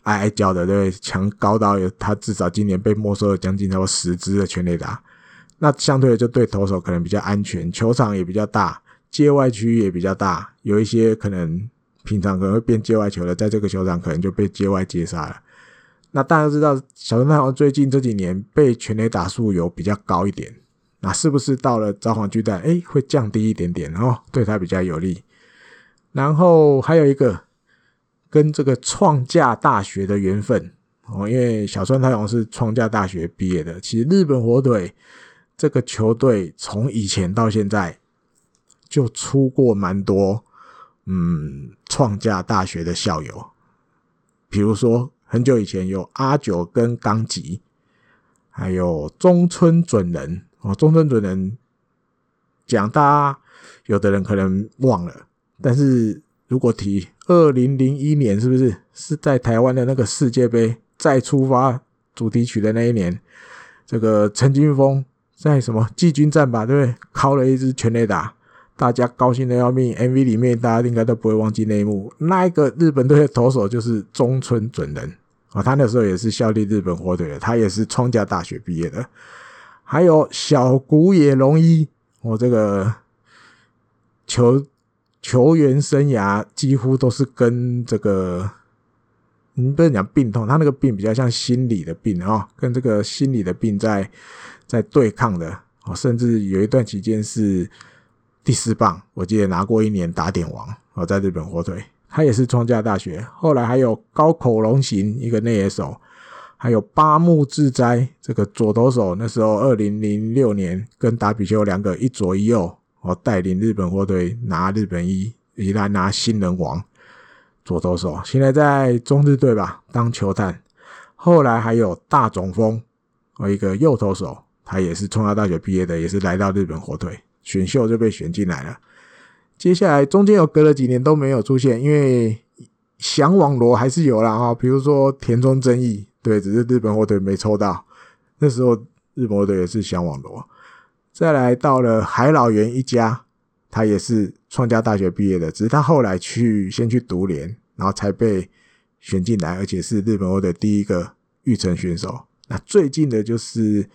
S1: 爱爱叫的，对不对？墙高到有他至少今年被没收了将近超过十支的全垒打，那相对的就对投手可能比较安全，球场也比较大，界外区域也比较大，有一些可能平常可能会变界外球的，在这个球场可能就被界外接杀了。那大家知道，小川泰弘最近这几年被全垒打数有比较高一点，那是不是到了札幌巨蛋，哎，会降低一点点，哦对他比较有利？然后还有一个跟这个创价大学的缘分哦，因为小川太郎是创价大学毕业的。其实日本火腿这个球队从以前到现在就出过蛮多嗯创价大学的校友，比如说。很久以前有阿九跟冈吉，还有中村准人哦。中村准人讲，大家有的人可能忘了，但是如果提二零零一年，是不是是在台湾的那个世界杯再出发主题曲的那一年？这个陈金峰在什么季军战吧，对不对？敲了一支全垒打。大家高兴的要命，MV 里面大家应该都不会忘记那一幕。那一个日本队的投手就是中村准人啊，他那时候也是效力日本火腿的，他也是创价大学毕业的。还有小谷野龙一，我这个球球员生涯几乎都是跟这个，你不能讲病痛，他那个病比较像心理的病啊，跟这个心理的病在在对抗的哦，甚至有一段期间是。第四棒，我记得拿过一年打点王哦，在日本火腿，他也是创价大学。后来还有高口龙行一个内野手，还有八木智哉这个左投手。那时候二零零六年跟达比修两个一左一右哦，带领日本火腿拿日本一，以来拿新人王左投手。现在在中日队吧当球探。后来还有大冢丰哦，一个右投手，他也是创价大学毕业的，也是来到日本火腿。选秀就被选进来了。接下来中间有隔了几年都没有出现，因为响网罗还是有啦哈。比如说田中正义，对，只是日本火腿没抽到。那时候日本火腿也是响网罗。再来到了海老原一家，他也是创价大学毕业的，只是他后来去先去读联，然后才被选进来，而且是日本火腿第一个育成选手。那最近的就是。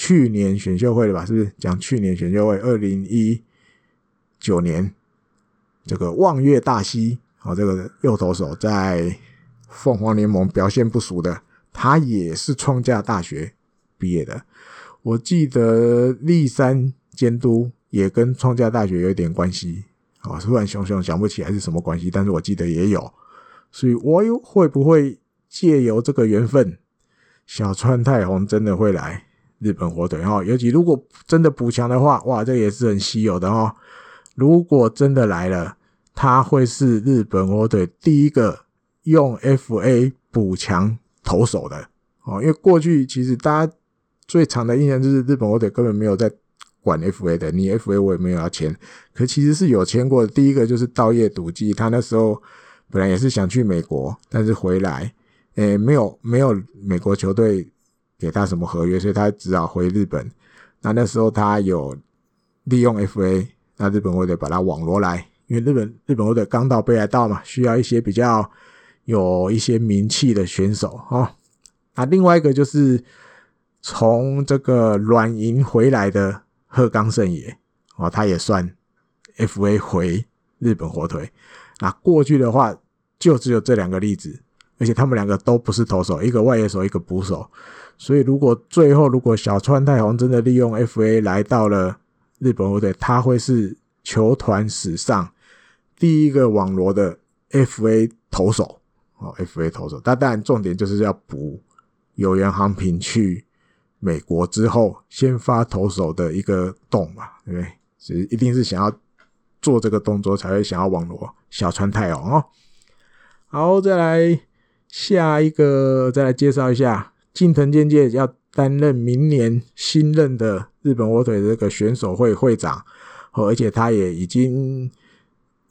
S1: 去年选秀会的吧，是不是讲去年选秀会？二零一九年，这个望月大西，哦，这个右投手在凤凰联盟表现不俗的，他也是创价大学毕业的。我记得立山监督也跟创价大学有点关系，啊，突然熊熊想不起来是什么关系，但是我记得也有，所以我又会不会借由这个缘分，小川太红真的会来？日本火腿哈，尤其如果真的补强的话，哇，这也是很稀有的哈。如果真的来了，他会是日本火腿第一个用 FA 补强投手的哦。因为过去其实大家最长的印象就是日本火腿根本没有在管 FA 的，你 FA 我也没有要签，可其实是有签过的。第一个就是稻叶笃纪，他那时候本来也是想去美国，但是回来，诶，没有没有美国球队。给他什么合约，所以他只好回日本。那那时候他有利用 FA，那日本火腿把他网罗来，因为日本日本火腿刚到北海道嘛，需要一些比较有一些名气的选手哦。那另外一个就是从这个软银回来的鹤冈胜也哦，他也算 FA 回日本火腿。那过去的话就只有这两个例子，而且他们两个都不是投手，一个外野手，一个捕手。所以，如果最后如果小川泰弘真的利用 FA 来到了日本火腿，他会是球团史上第一个网罗的 FA 投手哦，FA 投手。但当然，重点就是要补有原航平去美国之后先发投手的一个洞嘛，对不对？所以一定是想要做这个动作，才会想要网罗小川泰隆哦。好，再来下一个，再来介绍一下近藤健介要担任明年新任的日本火腿这个选手会会长，而且他也已经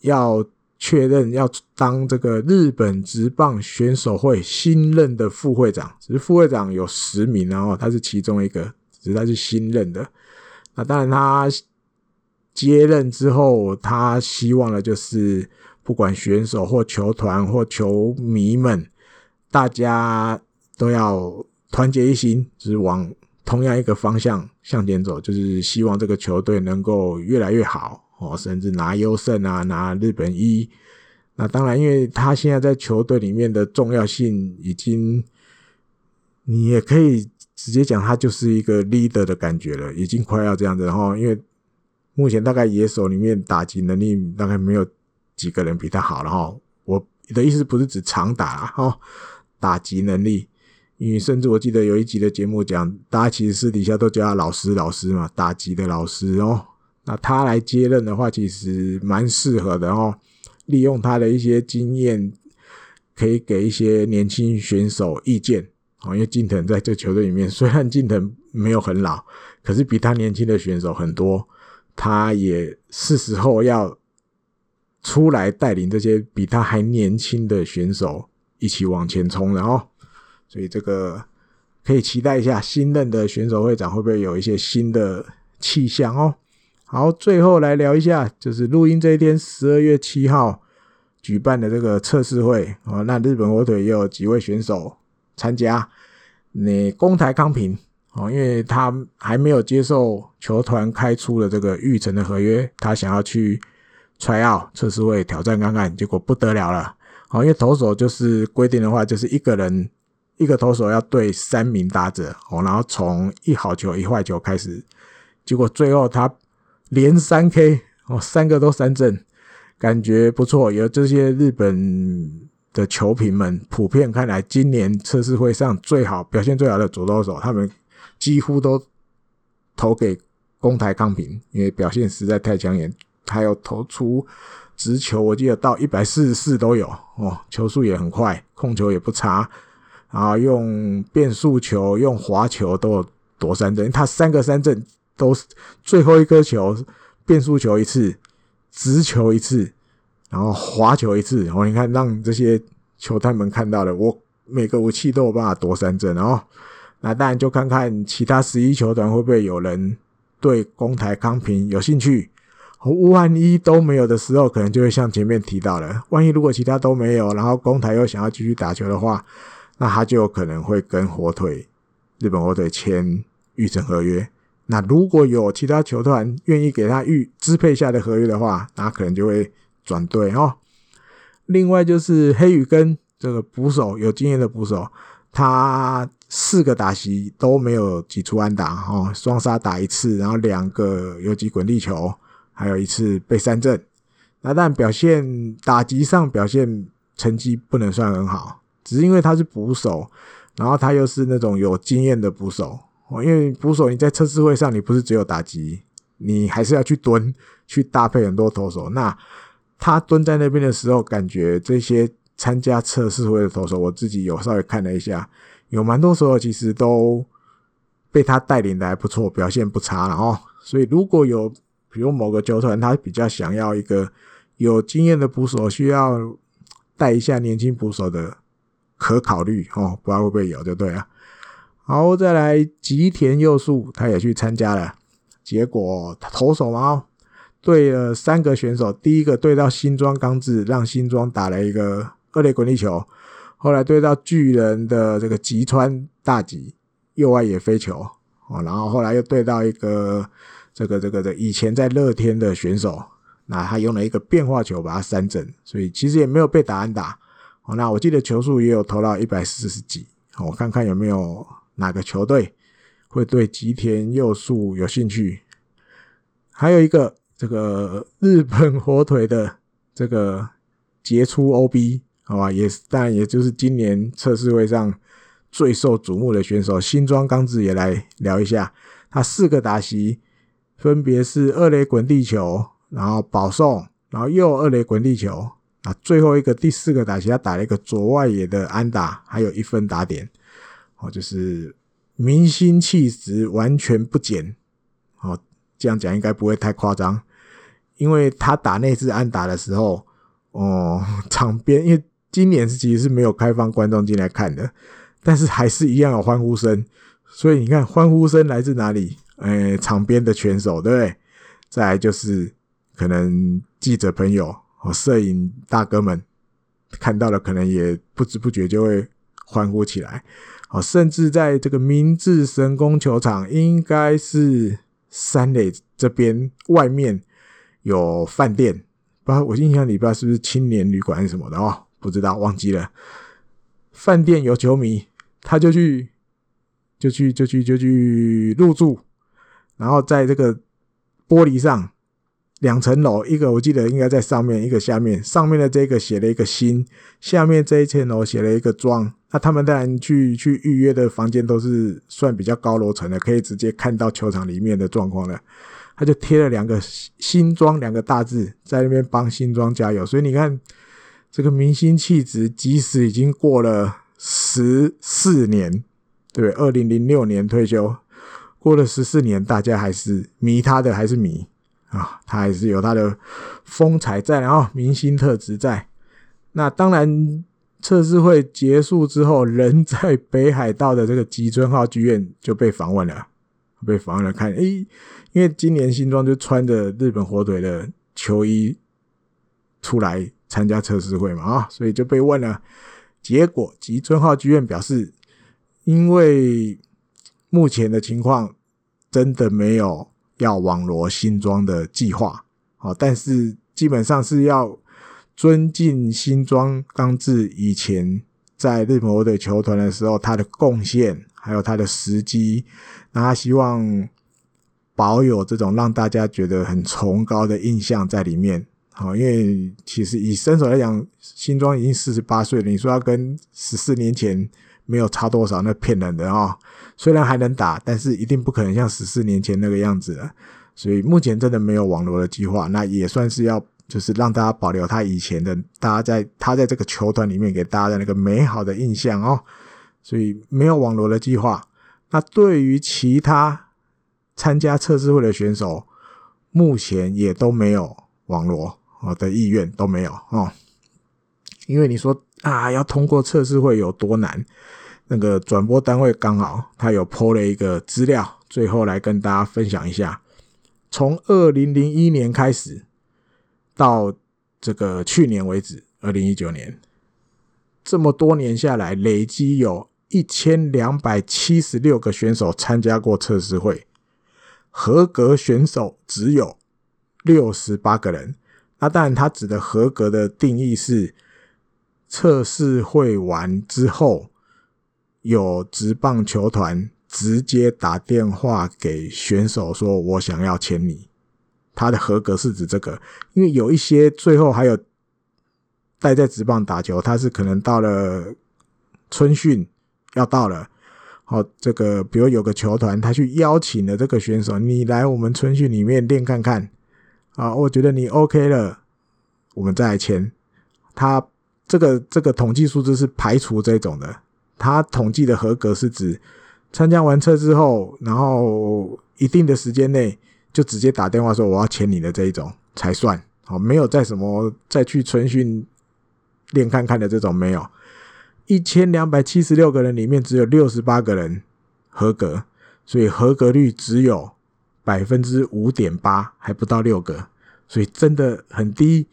S1: 要确认要当这个日本职棒选手会新任的副会长，只是副会长有十名，然后他是其中一个，只是他是新任的。那当然，他接任之后，他希望的就是不管选手或球团或球迷们，大家都要团结一心，就是往同样一个方向向前走，就是希望这个球队能够越来越好哦，甚至拿优胜啊，拿日本一。那当然，因为他现在在球队里面的重要性已经，你也可以。直接讲，他就是一个 leader 的感觉了，已经快要这样子。然后，因为目前大概野手里面打击能力大概没有几个人比他好了哈。我的意思不是指长打哈，打击能力。因为甚至我记得有一集的节目讲，大家其实私底下都叫他老师老师嘛，打击的老师哦。那他来接任的话，其实蛮适合的哦。利用他的一些经验，可以给一些年轻选手意见。哦，因为近藤在这球队里面，虽然近藤没有很老，可是比他年轻的选手很多，他也是时候要出来带领这些比他还年轻的选手一起往前冲了哦。所以这个可以期待一下新任的选手会长会不会有一些新的气象哦。好，最后来聊一下，就是录音这一天，十二月七号举办的这个测试会哦。那日本火腿也有几位选手。参加那宫台康平哦，因为他还没有接受球团开出的这个育成的合约，他想要去 try out 测试会挑战看看，结果不得了了。哦，因为投手就是规定的话，就是一个人一个投手要对三名打者哦，然后从一好球一坏球开始，结果最后他连三 K 哦，三个都三振，感觉不错，有这些日本。的球评们普遍看来，今年测试会上最好表现最好的左投手，他们几乎都投给宫台康平，因为表现实在太抢眼。还有投出直球，我记得到一百四十四都有哦，球速也很快，控球也不差。然后用变速球、用滑球都有夺三振，他三个三振都是最后一颗球，变速球一次，直球一次。然后滑球一次，然后你看让这些球探们看到了，我每个武器都有办法夺三振，然后那当然就看看其他十一球团会不会有人对公台康平有兴趣。万一都没有的时候，可能就会像前面提到的，万一如果其他都没有，然后公台又想要继续打球的话，那他就有可能会跟火腿日本火腿签预成合约。那如果有其他球团愿意给他预支配下的合约的话，那可能就会。转队哦，另外就是黑羽根这个捕手，有经验的捕手，他四个打席都没有挤出安打哦，双杀打一次，然后两个游击滚地球，还有一次被三振。那但表现打击上表现成绩不能算很好，只是因为他是捕手，然后他又是那种有经验的捕手哦，因为捕手你在测试会上你不是只有打击，你还是要去蹲去搭配很多投手那。他蹲在那边的时候，感觉这些参加测试会的投手，我自己有稍微看了一下，有蛮多时候其实都被他带领的还不错，表现不差了哦。所以如果有比如某个球团，他比较想要一个有经验的捕手，需要带一下年轻捕手的，可考虑哦，不知道会不会有就对了。好，再来吉田佑树，他也去参加了，结果他投手嘛。对了三个选手，第一个对到新庄刚志，让新庄打了一个二垒滚地球。后来对到巨人的这个吉川大吉，右外野飞球哦。然后后来又对到一个这个这个的以前在乐天的选手，那他用了一个变化球把他三振，所以其实也没有被打安打。哦，那我记得球数也有投到一百四十几。我看看有没有哪个球队会对吉田佑树有兴趣。还有一个。这个日本火腿的这个杰出 OB，好吧，也是当然，也就是今年测试会上最受瞩目的选手新庄刚志也来聊一下。他四个打席分别是二垒滚地球、然后保送，然后又二垒滚地球，啊，最后一个第四个打席他打了一个左外野的安打，还有一分打点，哦，就是明星气质完全不减，哦，这样讲应该不会太夸张，因为他打那次安打的时候，哦，场边因为今年是其实是没有开放观众进来看的，但是还是一样有欢呼声，所以你看欢呼声来自哪里？诶，场边的选手，对不对？再来就是。可能记者朋友和摄影大哥们看到了，可能也不知不觉就会欢呼起来。甚至在这个明治神宫球场，应该是三垒这边外面有饭店，不知道我印象里不知道是不是青年旅馆还是什么的哦，不知道忘记了。饭店有球迷，他就去就去就去就去入住，然后在这个玻璃上。两层楼，一个我记得应该在上面，一个下面。上面的这个写了一个新，下面这一层楼写了一个庄。那他们当然去去预约的房间都是算比较高楼层的，可以直接看到球场里面的状况了。他就贴了两个新庄两个大字，在那边帮新庄加油。所以你看，这个明星气质，即使已经过了十四年，对，二零零六年退休，过了十四年，大家还是迷他的，还是迷。啊，他还是有他的风采在，然后明星特质在。那当然，测试会结束之后，人在北海道的这个吉村号剧院就被访问了，被访问了看，诶、因为今年新装就穿着日本火腿的球衣出来参加测试会嘛，啊，所以就被问了。结果吉村号剧院表示，因为目前的情况真的没有。要网罗新庄的计划，好，但是基本上是要尊敬新庄刚志以前在日本火腿球团的时候他的贡献，还有他的时机，那他希望保有这种让大家觉得很崇高的印象在里面，好，因为其实以身手来讲，新庄已经四十八岁了，你说要跟十四年前没有差多少，那骗人的啊。虽然还能打，但是一定不可能像十四年前那个样子了。所以目前真的没有网罗的计划，那也算是要就是让大家保留他以前的，大家在他在这个球团里面给大家的那个美好的印象哦。所以没有网罗的计划。那对于其他参加测试会的选手，目前也都没有网罗哦的意愿都没有哦。因为你说啊，要通过测试会有多难？那个转播单位刚好他有 po 了一个资料，最后来跟大家分享一下。从二零零一年开始到这个去年为止，二零一九年，这么多年下来，累计有一千两百七十六个选手参加过测试会，合格选手只有六十八个人。那当然，他指的合格的定义是测试会完之后。有职棒球团直接打电话给选手说：“我想要签你。”他的合格是指这个，因为有一些最后还有待在职棒打球，他是可能到了春训要到了，好，这个比如有个球团他去邀请了这个选手：“你来我们春训里面练看看。”啊，我觉得你 OK 了，我们再来签。他这个这个统计数字是排除这种的。他统计的合格是指参加完测之后，然后一定的时间内就直接打电话说我要签你的这一种才算好，没有再什么再去春训练看看的这种没有。一千两百七十六个人里面只有六十八个人合格，所以合格率只有百分之五点八，还不到六个，所以真的很低，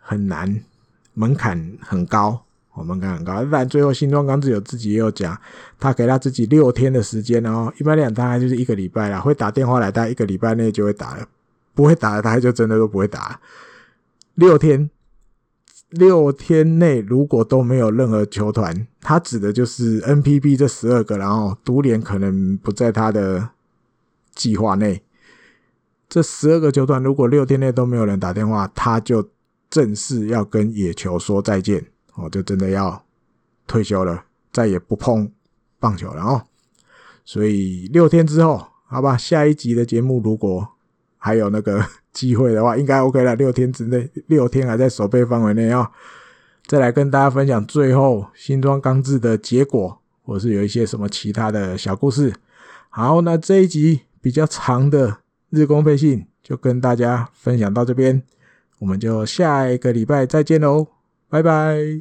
S1: 很难，门槛很高。我们看很高，但最后新庄刚志有自己也有讲，他给他自己六天的时间，然后一般来讲大概就是一个礼拜啦，会打电话来，大概一个礼拜内就会打了，不会打的他就真的都不会打。六天，六天内如果都没有任何球团，他指的就是 NPB 这十二个，然后独联可能不在他的计划内。这十二个球团如果六天内都没有人打电话，他就正式要跟野球说再见。我就真的要退休了，再也不碰棒球了哦。所以六天之后，好吧，下一集的节目如果还有那个 机会的话，应该 OK 了。六天之内，六天还在守备范围内啊。再来跟大家分享最后新装刚制的结果，或是有一些什么其他的小故事。好，那这一集比较长的日工配信就跟大家分享到这边，我们就下一个礼拜再见喽，拜拜。